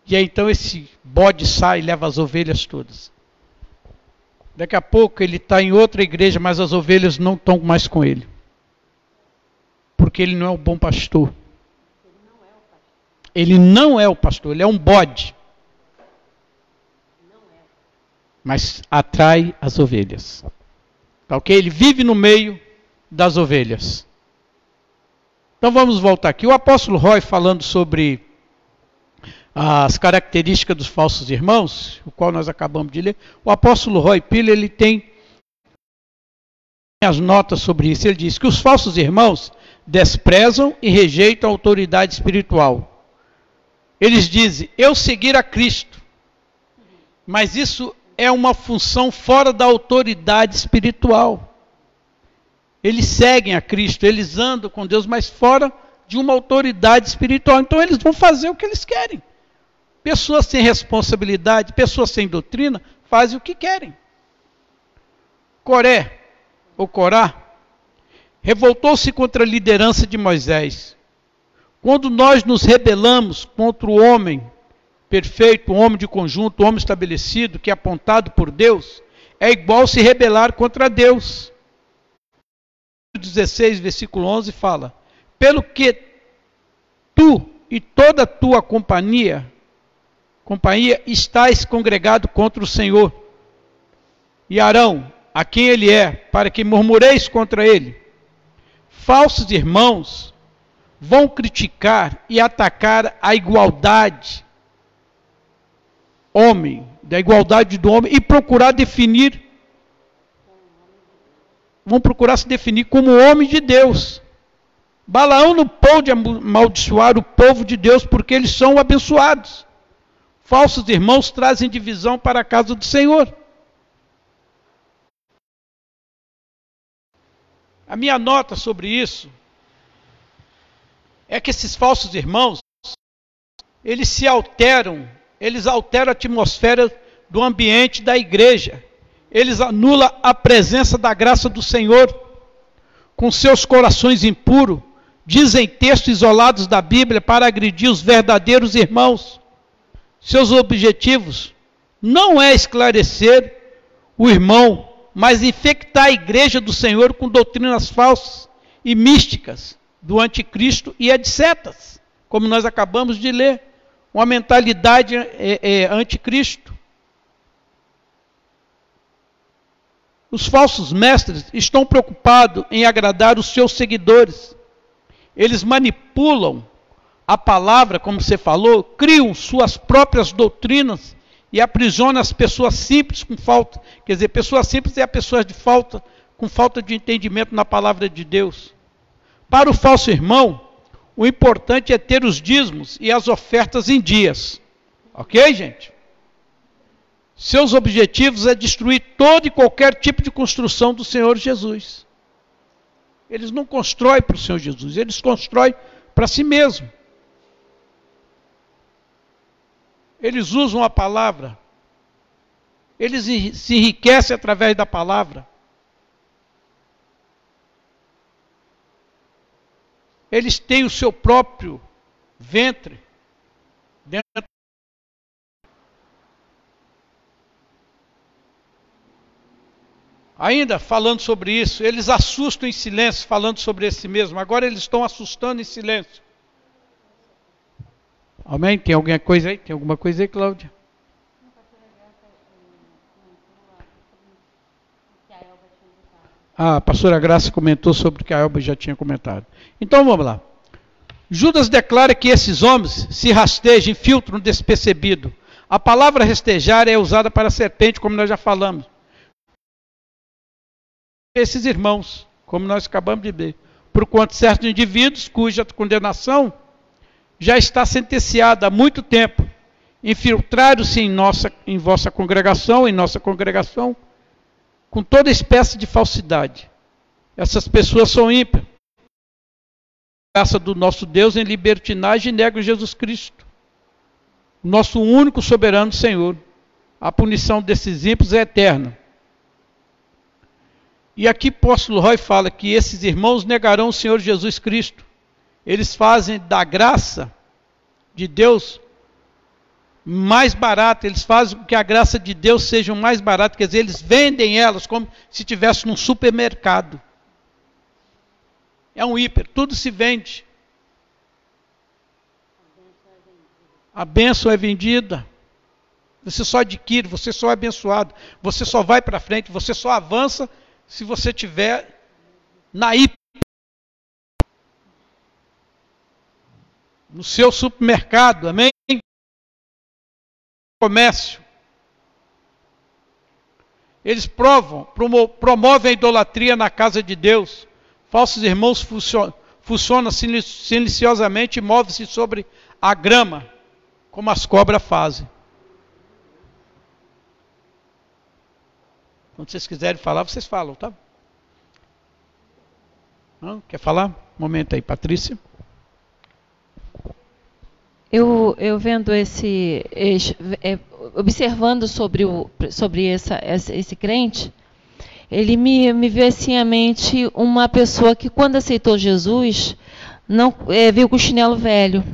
[SPEAKER 1] E aí então esse bode sai e leva as ovelhas todas. Daqui a pouco ele está em outra igreja, mas as ovelhas não estão mais com ele. Porque ele não é o bom pastor. Ele não é o pastor, ele é um bode. Mas atrai as ovelhas. Tá ok? Ele vive no meio, das ovelhas. Então vamos voltar aqui. O apóstolo Roy falando sobre as características dos falsos irmãos, o qual nós acabamos de ler. O apóstolo Roy Piller, ele tem as notas sobre isso. Ele diz que os falsos irmãos desprezam e rejeitam a autoridade espiritual. Eles dizem: "Eu seguir a Cristo". Mas isso é uma função fora da autoridade espiritual. Eles seguem a Cristo, eles andam com Deus, mas fora de uma autoridade espiritual. Então eles vão fazer o que eles querem. Pessoas sem responsabilidade, pessoas sem doutrina, fazem o que querem. Coré, ou Corá, revoltou-se contra a liderança de Moisés. Quando nós nos rebelamos contra o homem perfeito, o homem de conjunto, o homem estabelecido, que é apontado por Deus, é igual se rebelar contra Deus. 16, versículo 11 fala: Pelo que tu e toda tua companhia companhia, estáis congregado contra o Senhor. E Arão, a quem ele é, para que murmureis contra ele. Falsos irmãos vão criticar e atacar a igualdade homem, da igualdade do homem e procurar definir vão procurar se definir como homem de Deus. Balaão não pôde amaldiçoar o povo de Deus porque eles são abençoados. Falsos irmãos trazem divisão para a casa do Senhor. A minha nota sobre isso é que esses falsos irmãos, eles se alteram, eles alteram a atmosfera do ambiente da igreja eles anulam a presença da graça do Senhor com seus corações impuros, dizem textos isolados da Bíblia para agredir os verdadeiros irmãos. Seus objetivos não é esclarecer o irmão, mas infectar a igreja do Senhor com doutrinas falsas e místicas do anticristo e etc., como nós acabamos de ler. Uma mentalidade é, é, anticristo. Os falsos mestres estão preocupados em agradar os seus seguidores. Eles manipulam a palavra, como você falou, criam suas próprias doutrinas e aprisionam as pessoas simples com falta. Quer dizer, pessoas simples é a pessoas de falta, com falta de entendimento na palavra de Deus. Para o falso irmão, o importante é ter os dízimos e as ofertas em dias. Ok, gente? Seus objetivos é destruir todo e qualquer tipo de construção do Senhor Jesus. Eles não constroem para o Senhor Jesus, eles constroem para si mesmo. Eles usam a palavra. Eles se enriquecem através da palavra. Eles têm o seu próprio ventre dentro Ainda falando sobre isso, eles assustam em silêncio, falando sobre esse mesmo. Agora eles estão assustando em silêncio. Amém? Tem alguma coisa aí? Tem alguma coisa aí, Cláudia? Ah, a pastora Graça comentou sobre o que a Elba já tinha comentado. Então vamos lá. Judas declara que esses homens se rastejam, infiltram despercebido. A palavra rastejar é usada para serpente, como nós já falamos esses irmãos, como nós acabamos de ver. Por quanto certos indivíduos cuja condenação já está sentenciada há muito tempo, infiltraram-se em, nossa, em vossa congregação, em nossa congregação, com toda espécie de falsidade. Essas pessoas são ímpias. Graça do nosso Deus em libertinagem negam Jesus Cristo, nosso único soberano Senhor. A punição desses ímpios é eterna. E aqui o apóstolo Roy fala que esses irmãos negarão o Senhor Jesus Cristo. Eles fazem da graça de Deus mais barata, eles fazem com que a graça de Deus seja mais barata, quer dizer, eles vendem elas como se estivesse num supermercado. É um hiper, tudo se vende. A bênção é vendida. Você só adquire, você só é abençoado, você só vai para frente, você só avança se você tiver na IP, no seu supermercado, amém? Comércio. Eles provam, promovem a idolatria na casa de Deus. Falsos irmãos funcionam, silenciosamente e movem-se sobre a grama, como as cobras fazem. Quando vocês quiserem falar, vocês falam, tá? Não? Quer falar? Momento aí, Patrícia.
[SPEAKER 4] Eu, eu vendo esse, é, observando sobre, o, sobre essa, esse, esse crente, ele me, me veio assim à mente uma pessoa que quando aceitou Jesus, não é, veio com o chinelo velho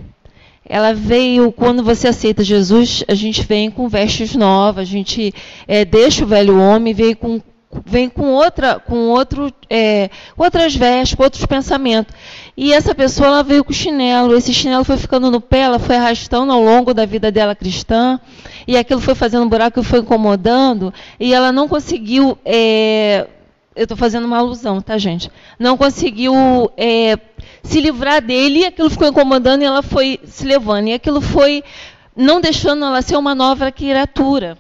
[SPEAKER 4] ela veio quando você aceita Jesus, a gente vem com vestes novas, a gente é, deixa o velho homem, vem com vem com outra com outro é, outras vestes, com outros pensamentos. E essa pessoa ela veio com chinelo. Esse chinelo foi ficando no pé, ela foi arrastando ao longo da vida dela cristã. E aquilo foi fazendo um buraco foi incomodando. E ela não conseguiu. É, eu estou fazendo uma alusão, tá, gente? Não conseguiu é, se livrar dele. E aquilo ficou incomodando e ela foi se levando. E aquilo foi não deixando ela ser uma nova criatura.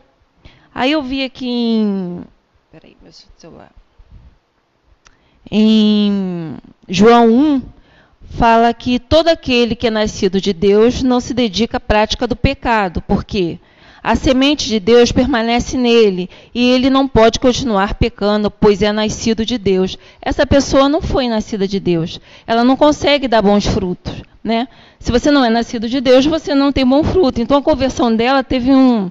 [SPEAKER 4] Aí eu vi aqui em. Peraí, meu celular. Em João 1, fala que todo aquele que é nascido de Deus não se dedica à prática do pecado, porque a semente de Deus permanece nele e ele não pode continuar pecando, pois é nascido de Deus. Essa pessoa não foi nascida de Deus. Ela não consegue dar bons frutos, né? Se você não é nascido de Deus, você não tem bom fruto. Então a conversão dela teve um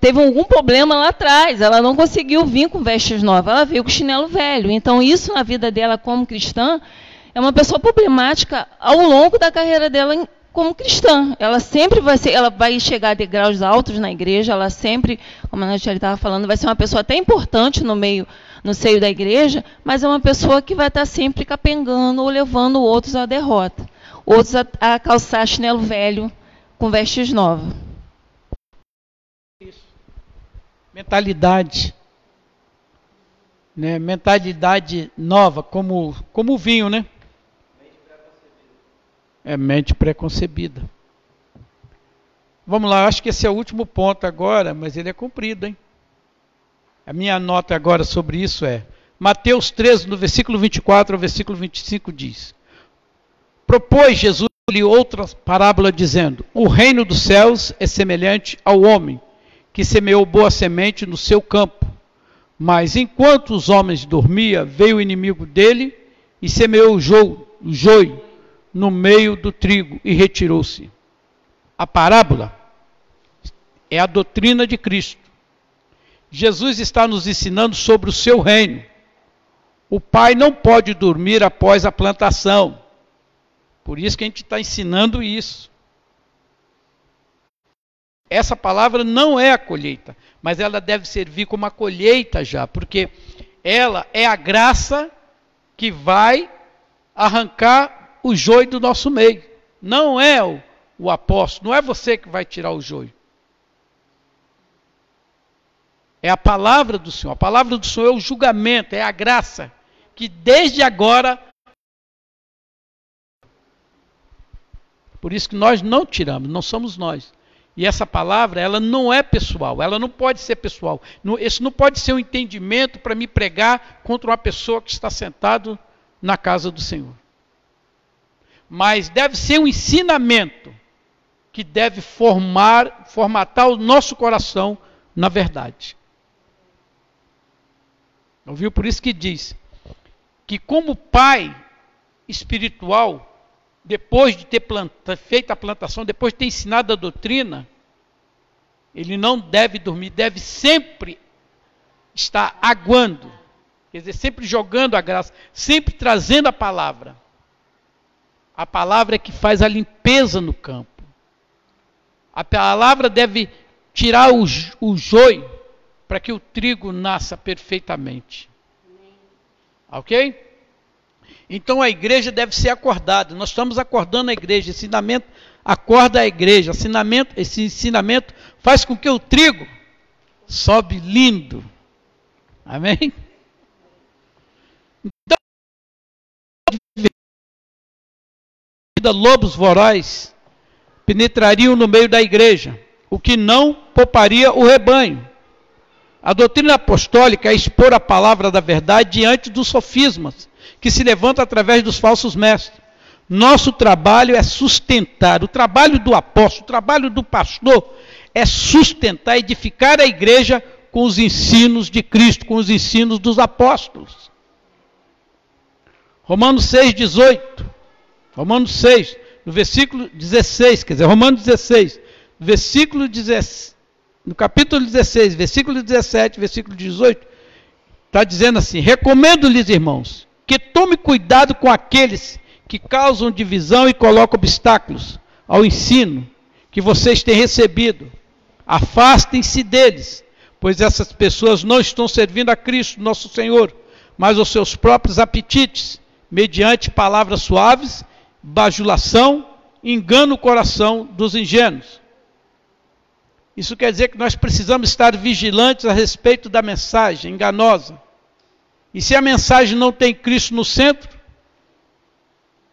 [SPEAKER 4] teve algum problema lá atrás. Ela não conseguiu vir com vestes novas. Ela veio com chinelo velho. Então isso na vida dela como cristã é uma pessoa problemática ao longo da carreira dela como cristã. Ela sempre vai ser, ela vai chegar a degraus altos na igreja, ela sempre, como a Nathalie estava falando, vai ser uma pessoa até importante no meio, no seio da igreja, mas é uma pessoa que vai estar sempre capengando ou levando outros à derrota. Outros a, a calçar chinelo velho com vestes novas.
[SPEAKER 1] Mentalidade. Né? Mentalidade nova, como, como o vinho, né? É mente preconcebida. Vamos lá, acho que esse é o último ponto agora, mas ele é cumprido, hein? A minha nota agora sobre isso é: Mateus 13, no versículo 24 ao versículo 25, diz: Propôs Jesus-lhe outra parábola, dizendo: O reino dos céus é semelhante ao homem que semeou boa semente no seu campo. Mas enquanto os homens dormiam, veio o inimigo dele e semeou o joio no meio do trigo e retirou-se. A parábola é a doutrina de Cristo. Jesus está nos ensinando sobre o seu reino. O pai não pode dormir após a plantação. Por isso que a gente está ensinando isso. Essa palavra não é a colheita, mas ela deve servir como a colheita já, porque ela é a graça que vai arrancar o joio do nosso meio. Não é o, o apóstolo, não é você que vai tirar o joio. É a palavra do Senhor. A palavra do Senhor é o julgamento, é a graça que desde agora. Por isso que nós não tiramos, não somos nós. E essa palavra, ela não é pessoal, ela não pode ser pessoal. Esse não pode ser um entendimento para me pregar contra uma pessoa que está sentado na casa do Senhor mas deve ser um ensinamento que deve formar, formatar o nosso coração na verdade. Ouviu? Por isso que diz que como pai espiritual, depois de ter planta, feito a plantação, depois de ter ensinado a doutrina, ele não deve dormir, deve sempre estar aguando, quer dizer, sempre jogando a graça, sempre trazendo a palavra. A palavra é que faz a limpeza no campo. A palavra deve tirar o, o joio para que o trigo nasça perfeitamente. Ok? Então a igreja deve ser acordada. Nós estamos acordando a igreja. Ensinamento acorda a igreja. Ensinamento, esse ensinamento faz com que o trigo sobe lindo. Amém? Então, lobos vorazes penetrariam no meio da igreja, o que não pouparia o rebanho. A doutrina apostólica é expor a palavra da verdade diante dos sofismas, que se levantam através dos falsos mestres. Nosso trabalho é sustentar, o trabalho do apóstolo, o trabalho do pastor é sustentar, edificar a igreja com os ensinos de Cristo, com os ensinos dos apóstolos. Romanos 6, 18. Romanos 6, no versículo 16, quer dizer, Romanos 16, versículo 16, no capítulo 16, versículo 17, versículo 18, está dizendo assim: Recomendo-lhes, irmãos, que tome cuidado com aqueles que causam divisão e colocam obstáculos ao ensino que vocês têm recebido. Afastem-se deles, pois essas pessoas não estão servindo a Cristo, nosso Senhor, mas aos seus próprios apetites mediante palavras suaves, bajulação, engana o coração dos ingênuos. Isso quer dizer que nós precisamos estar vigilantes a respeito da mensagem enganosa. E se a mensagem não tem Cristo no centro,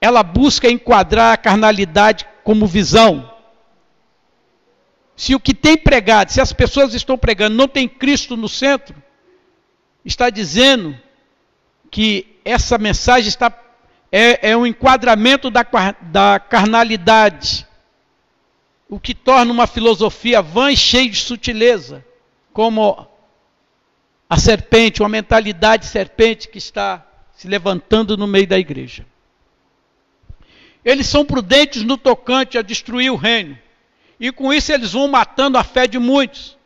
[SPEAKER 1] ela busca enquadrar a carnalidade como visão. Se o que tem pregado, se as pessoas estão pregando, não tem Cristo no centro, está dizendo que essa mensagem está é, é um enquadramento da, da carnalidade, o que torna uma filosofia vã e cheia de sutileza, como a serpente, uma mentalidade serpente que está se levantando no meio da igreja. Eles são prudentes no tocante a destruir o reino, e com isso eles vão matando a fé de muitos.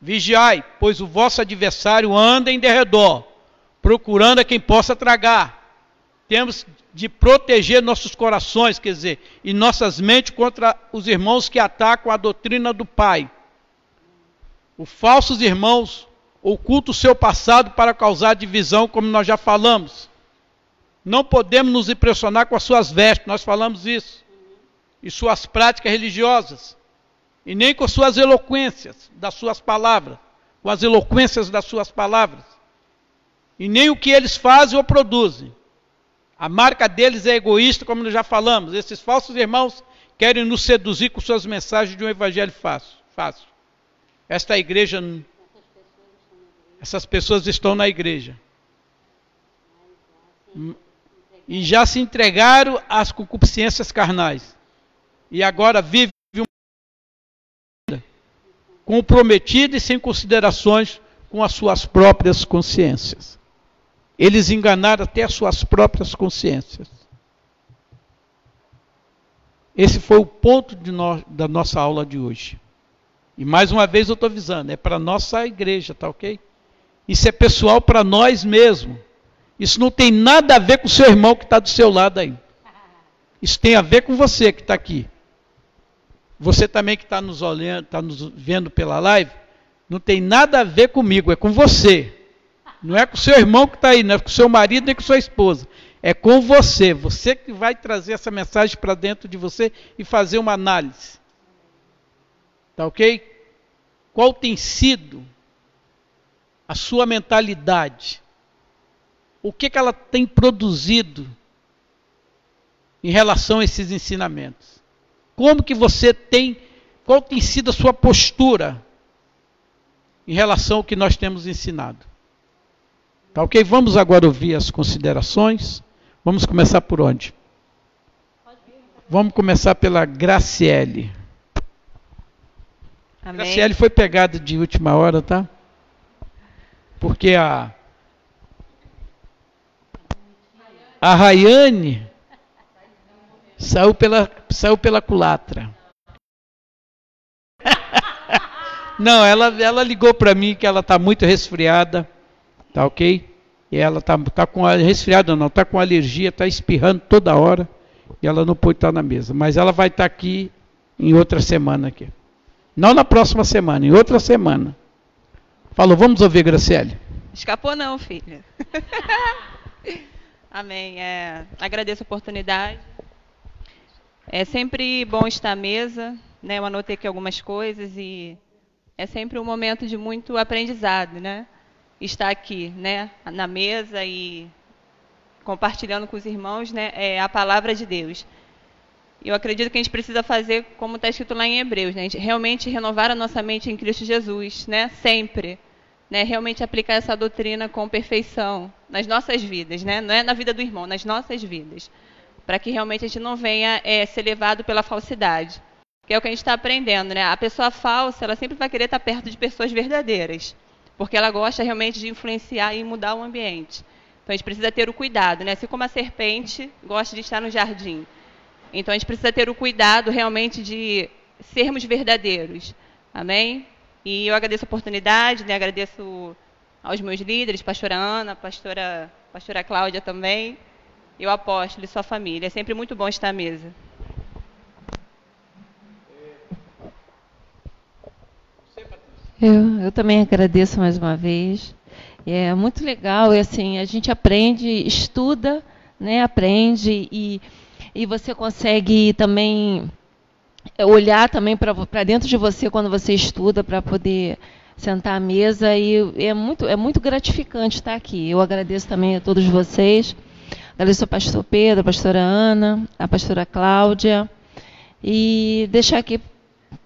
[SPEAKER 1] Vigiai, pois o vosso adversário anda em derredor, procurando a quem possa tragar temos de proteger nossos corações, quer dizer, e nossas mentes contra os irmãos que atacam a doutrina do Pai. Os falsos irmãos ocultam o seu passado para causar divisão, como nós já falamos. Não podemos nos impressionar com as suas vestes, nós falamos isso, e suas práticas religiosas, e nem com suas eloquências das suas palavras, com as eloquências das suas palavras, e nem o que eles fazem ou produzem a marca deles é egoísta, como nós já falamos. Esses falsos irmãos querem nos seduzir com suas mensagens de um evangelho fácil. fácil. Esta igreja. Essas pessoas estão na igreja. E já se entregaram às concupiscências carnais. E agora vivem uma comprometida e sem considerações com as suas próprias consciências. Eles enganaram até as suas próprias consciências. Esse foi o ponto no, da nossa aula de hoje. E mais uma vez eu estou avisando, é para nossa igreja, tá ok? Isso é pessoal para nós mesmos. Isso não tem nada a ver com o seu irmão que está do seu lado aí. Isso tem a ver com você que está aqui. Você também que está nos olhando, está nos vendo pela live, não tem nada a ver comigo, é com você. Não é com o seu irmão que está aí, não é com o seu marido nem com sua esposa. É com você. Você que vai trazer essa mensagem para dentro de você e fazer uma análise. Tá ok? Qual tem sido a sua mentalidade? O que, que ela tem produzido em relação a esses ensinamentos? Como que você tem, qual tem sido a sua postura em relação ao que nós temos ensinado? Tá ok? Vamos agora ouvir as considerações. Vamos começar por onde? Vamos começar pela Graciele. Amém. Graciele foi pegada de última hora, tá? Porque a a Rayane saiu pela saiu pela culatra. Não, ela ela ligou para mim que ela está muito resfriada. Tá ok? E ela tá, tá com resfriada, não, tá com alergia, tá espirrando toda hora. E ela não pode estar na mesa. Mas ela vai estar tá aqui em outra semana aqui. Não na próxima semana, em outra semana. Falou, vamos ouvir, Graciele.
[SPEAKER 6] Escapou não, filha. Amém. É, agradeço a oportunidade. É sempre bom estar à mesa, né? Eu anotei aqui algumas coisas e é sempre um momento de muito aprendizado, né? Estar aqui, né, na mesa e compartilhando com os irmãos, né, é a palavra de Deus. Eu acredito que a gente precisa fazer como está escrito lá em Hebreus, né, realmente renovar a nossa mente em Cristo Jesus, né, sempre, né, realmente aplicar essa doutrina com perfeição nas nossas vidas, né, não é na vida do irmão, nas nossas vidas, para que realmente a gente não venha é, ser levado pela falsidade, que é o que a gente está aprendendo, né? A pessoa falsa, ela sempre vai querer estar perto de pessoas verdadeiras porque ela gosta realmente de influenciar e mudar o ambiente. Então a gente precisa ter o cuidado, né? Assim como a serpente gosta de estar no jardim. Então a gente precisa ter o cuidado realmente de sermos verdadeiros. Amém? E eu agradeço a oportunidade, né? agradeço aos meus líderes, pastora Ana, pastora, pastora Cláudia também, e o apóstolo e sua família. É sempre muito bom estar à mesa.
[SPEAKER 4] Eu, eu também agradeço mais uma vez. É muito legal, e assim, a gente aprende, estuda, né, aprende e, e você consegue também olhar também para dentro de você quando você estuda para poder sentar à mesa e é muito, é muito gratificante estar aqui. Eu agradeço também a todos vocês. Agradeço ao pastor Pedro, a pastora Ana, a pastora Cláudia. E deixar aqui,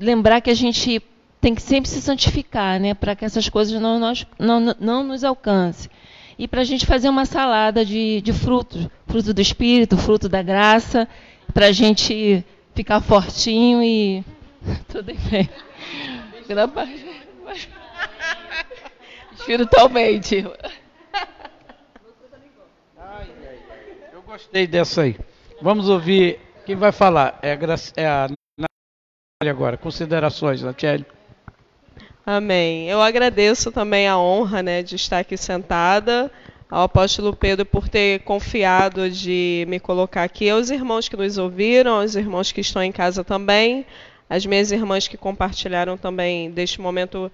[SPEAKER 4] lembrar que a gente tem que sempre se santificar, né? Para que essas coisas não, nós, não, não nos alcancem. E para a gente fazer uma salada de, de frutos, fruto do Espírito, fruto da graça, para a gente ficar fortinho e tudo bem. Espiritualmente.
[SPEAKER 1] Eu gostei dessa aí. Vamos ouvir quem vai falar. É a, Graci... é a agora. Considerações, Natiele.
[SPEAKER 3] Amém. Eu agradeço também a honra né, de estar aqui sentada, ao apóstolo Pedro por ter confiado de me colocar aqui, aos irmãos que nos ouviram, aos irmãos que estão em casa também, as minhas irmãs que compartilharam também deste momento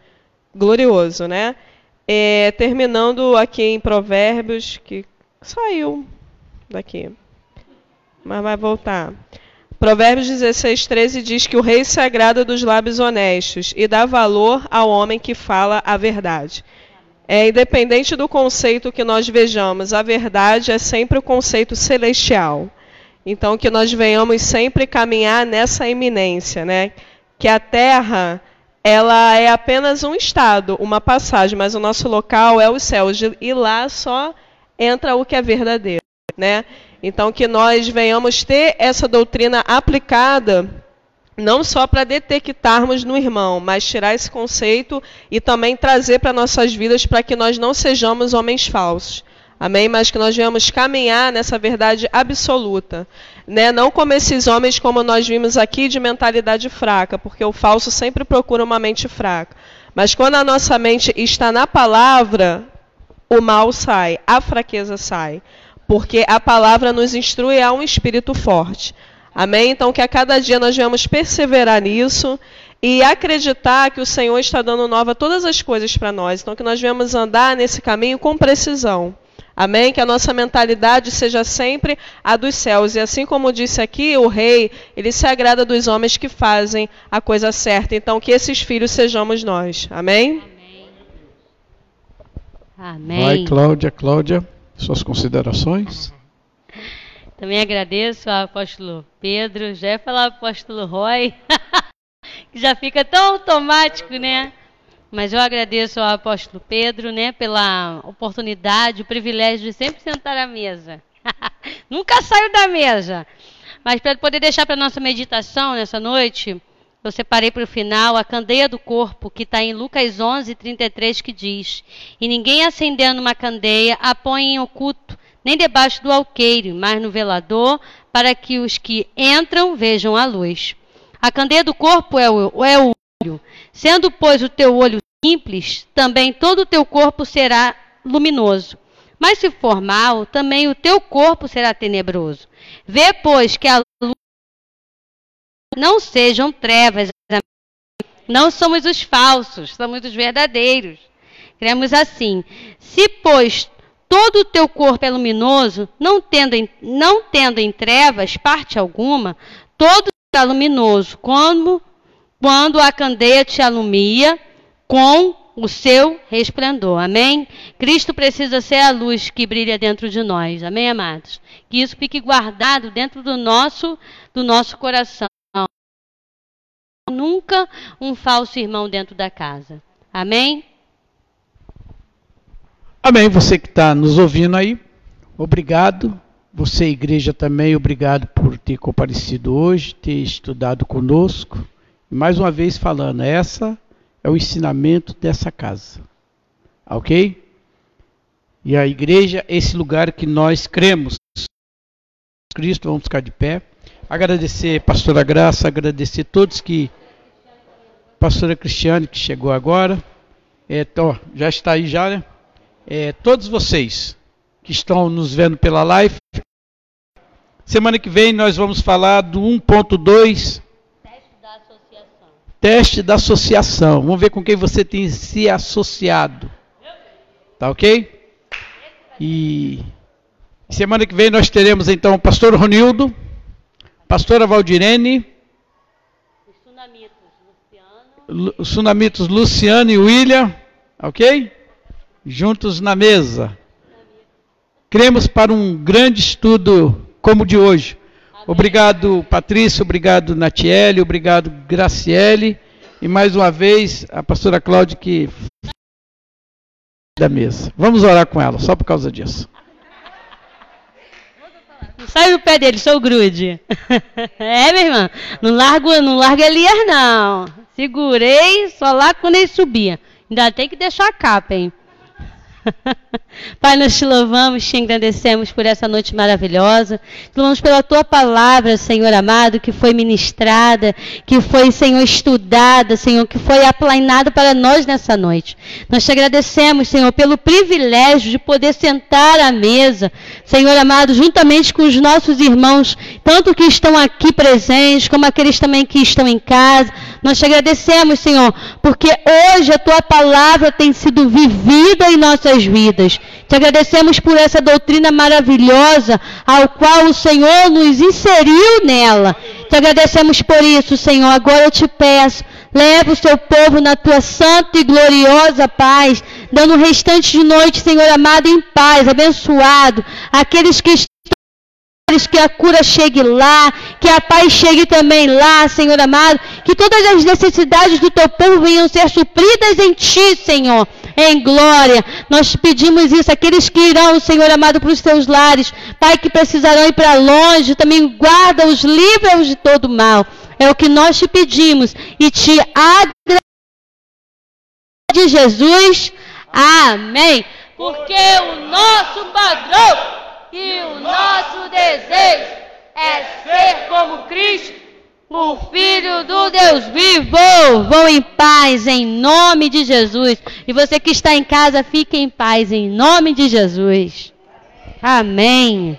[SPEAKER 3] glorioso, né? É, terminando aqui em Provérbios, que saiu daqui, mas vai voltar. Provérbios 16, 13 diz que o rei se agrada dos lábios honestos e dá valor ao homem que fala a verdade. É independente do conceito que nós vejamos, a verdade é sempre o conceito celestial. Então que nós venhamos sempre caminhar nessa iminência, né? Que a terra ela é apenas um estado, uma passagem, mas o nosso local é os céus e lá só entra o que é verdadeiro, né? Então que nós venhamos ter essa doutrina aplicada não só para detectarmos no irmão, mas tirar esse conceito e também trazer para nossas vidas para que nós não sejamos homens falsos. Amém? Mas que nós venhamos caminhar nessa verdade absoluta. Né? Não como esses homens, como nós vimos aqui, de mentalidade fraca, porque o falso sempre procura uma mente fraca. Mas quando a nossa mente está na palavra, o mal sai, a fraqueza sai. Porque a palavra nos instrui a um espírito forte. Amém? Então, que a cada dia nós venhamos perseverar nisso e acreditar que o Senhor está dando nova todas as coisas para nós. Então, que nós venhamos andar nesse caminho com precisão. Amém? Que a nossa mentalidade seja sempre a dos céus. E assim como disse aqui, o rei, ele se agrada dos homens que fazem a coisa certa. Então, que esses filhos sejamos nós. Amém?
[SPEAKER 2] Amém.
[SPEAKER 1] Vai, Cláudia, Cláudia, suas considerações.
[SPEAKER 2] Também agradeço ao apóstolo Pedro, já ia falar apóstolo Roy, que já fica tão automático, né? Mas eu agradeço ao apóstolo Pedro, né, pela oportunidade, o privilégio de sempre sentar à mesa. Nunca saio da mesa. Mas para poder deixar para nossa meditação nessa noite, eu separei para o final a candeia do corpo, que está em Lucas 11, 33, que diz: E ninguém acendendo uma candeia a põe em oculto, nem debaixo do alqueire, mas no velador, para que os que entram vejam a luz. A candeia do corpo é o, é o olho. Sendo, pois, o teu olho simples, também todo o teu corpo será luminoso. Mas se for mal, também o teu corpo será tenebroso. Vê, pois, que a luz não sejam trevas. Não somos os falsos, somos os verdadeiros. Cremos assim. Se, pois, todo o teu corpo é luminoso, não tendo em, não tendo em trevas parte alguma, todo está luminoso, como quando a candeia te alumia com o seu resplendor. Amém? Cristo precisa ser a luz que brilha dentro de nós. Amém, amados? Que isso fique guardado dentro do nosso do nosso coração. Nunca um falso irmão dentro da casa. Amém?
[SPEAKER 1] Amém. Você que está nos ouvindo aí, obrigado. Você, igreja, também, obrigado por ter comparecido hoje, ter estudado conosco. E mais uma vez falando, essa é o ensinamento dessa casa. Ok? E a igreja é esse lugar que nós cremos. Cristo, vamos ficar de pé. Agradecer, pastora Graça, agradecer todos que. Pastora Cristiane, que chegou agora. É, ó, já está aí já, né? é, todos vocês que estão nos vendo pela live. Semana que vem nós vamos falar do 1.2 Teste da associação. Teste da associação. Vamos ver com quem você tem se associado. Tá ok? E Semana que vem nós teremos então o pastor Ronildo, pastora Valdirene, Lu- Sunamitos Luciano e William, ok? Juntos na mesa. Cremos para um grande estudo como o de hoje. Obrigado, Patrícia, obrigado, Natiele, obrigado, Graciele, e mais uma vez a pastora Cláudia que da mesa. Vamos orar com ela, só por causa disso.
[SPEAKER 2] Sai do pé dele, sou grude. é, minha irmã. Não largo, não largo Elias, não. Segurei só lá quando ele subia. Ainda tem que deixar a capa, hein? Pai, nós te louvamos, te agradecemos por essa noite maravilhosa. Te louvamos pela tua palavra, Senhor amado, que foi ministrada, que foi, Senhor, estudada, Senhor, que foi aplanada para nós nessa noite. Nós te agradecemos, Senhor, pelo privilégio de poder sentar à mesa, Senhor amado, juntamente com os nossos irmãos, tanto que estão aqui presentes, como aqueles também que estão em casa. Nós te agradecemos, Senhor, porque hoje a tua palavra tem sido vivida em nossas vidas. Te agradecemos por essa doutrina maravilhosa, ao qual o Senhor nos inseriu nela. Te agradecemos por isso, Senhor. Agora eu te peço, leva o seu povo na tua santa e gloriosa paz, dando o restante de noite, Senhor amado, em paz, abençoado. Aqueles que que a cura chegue lá, que a paz chegue também lá, Senhor amado, que todas as necessidades do teu povo venham ser supridas em ti, Senhor, em glória. Nós pedimos isso, aqueles que irão, Senhor amado, para os teus lares, Pai, que precisarão ir para longe, também guarda-os, livra-os de todo mal. É o que nós te pedimos e te agradecemos de Jesus. Amém. Porque o nosso padrão e o nosso desejo é ser como Cristo, o Filho do Deus vivo. Vão em paz em nome de Jesus. E você que está em casa, fique em paz em nome de Jesus. Amém.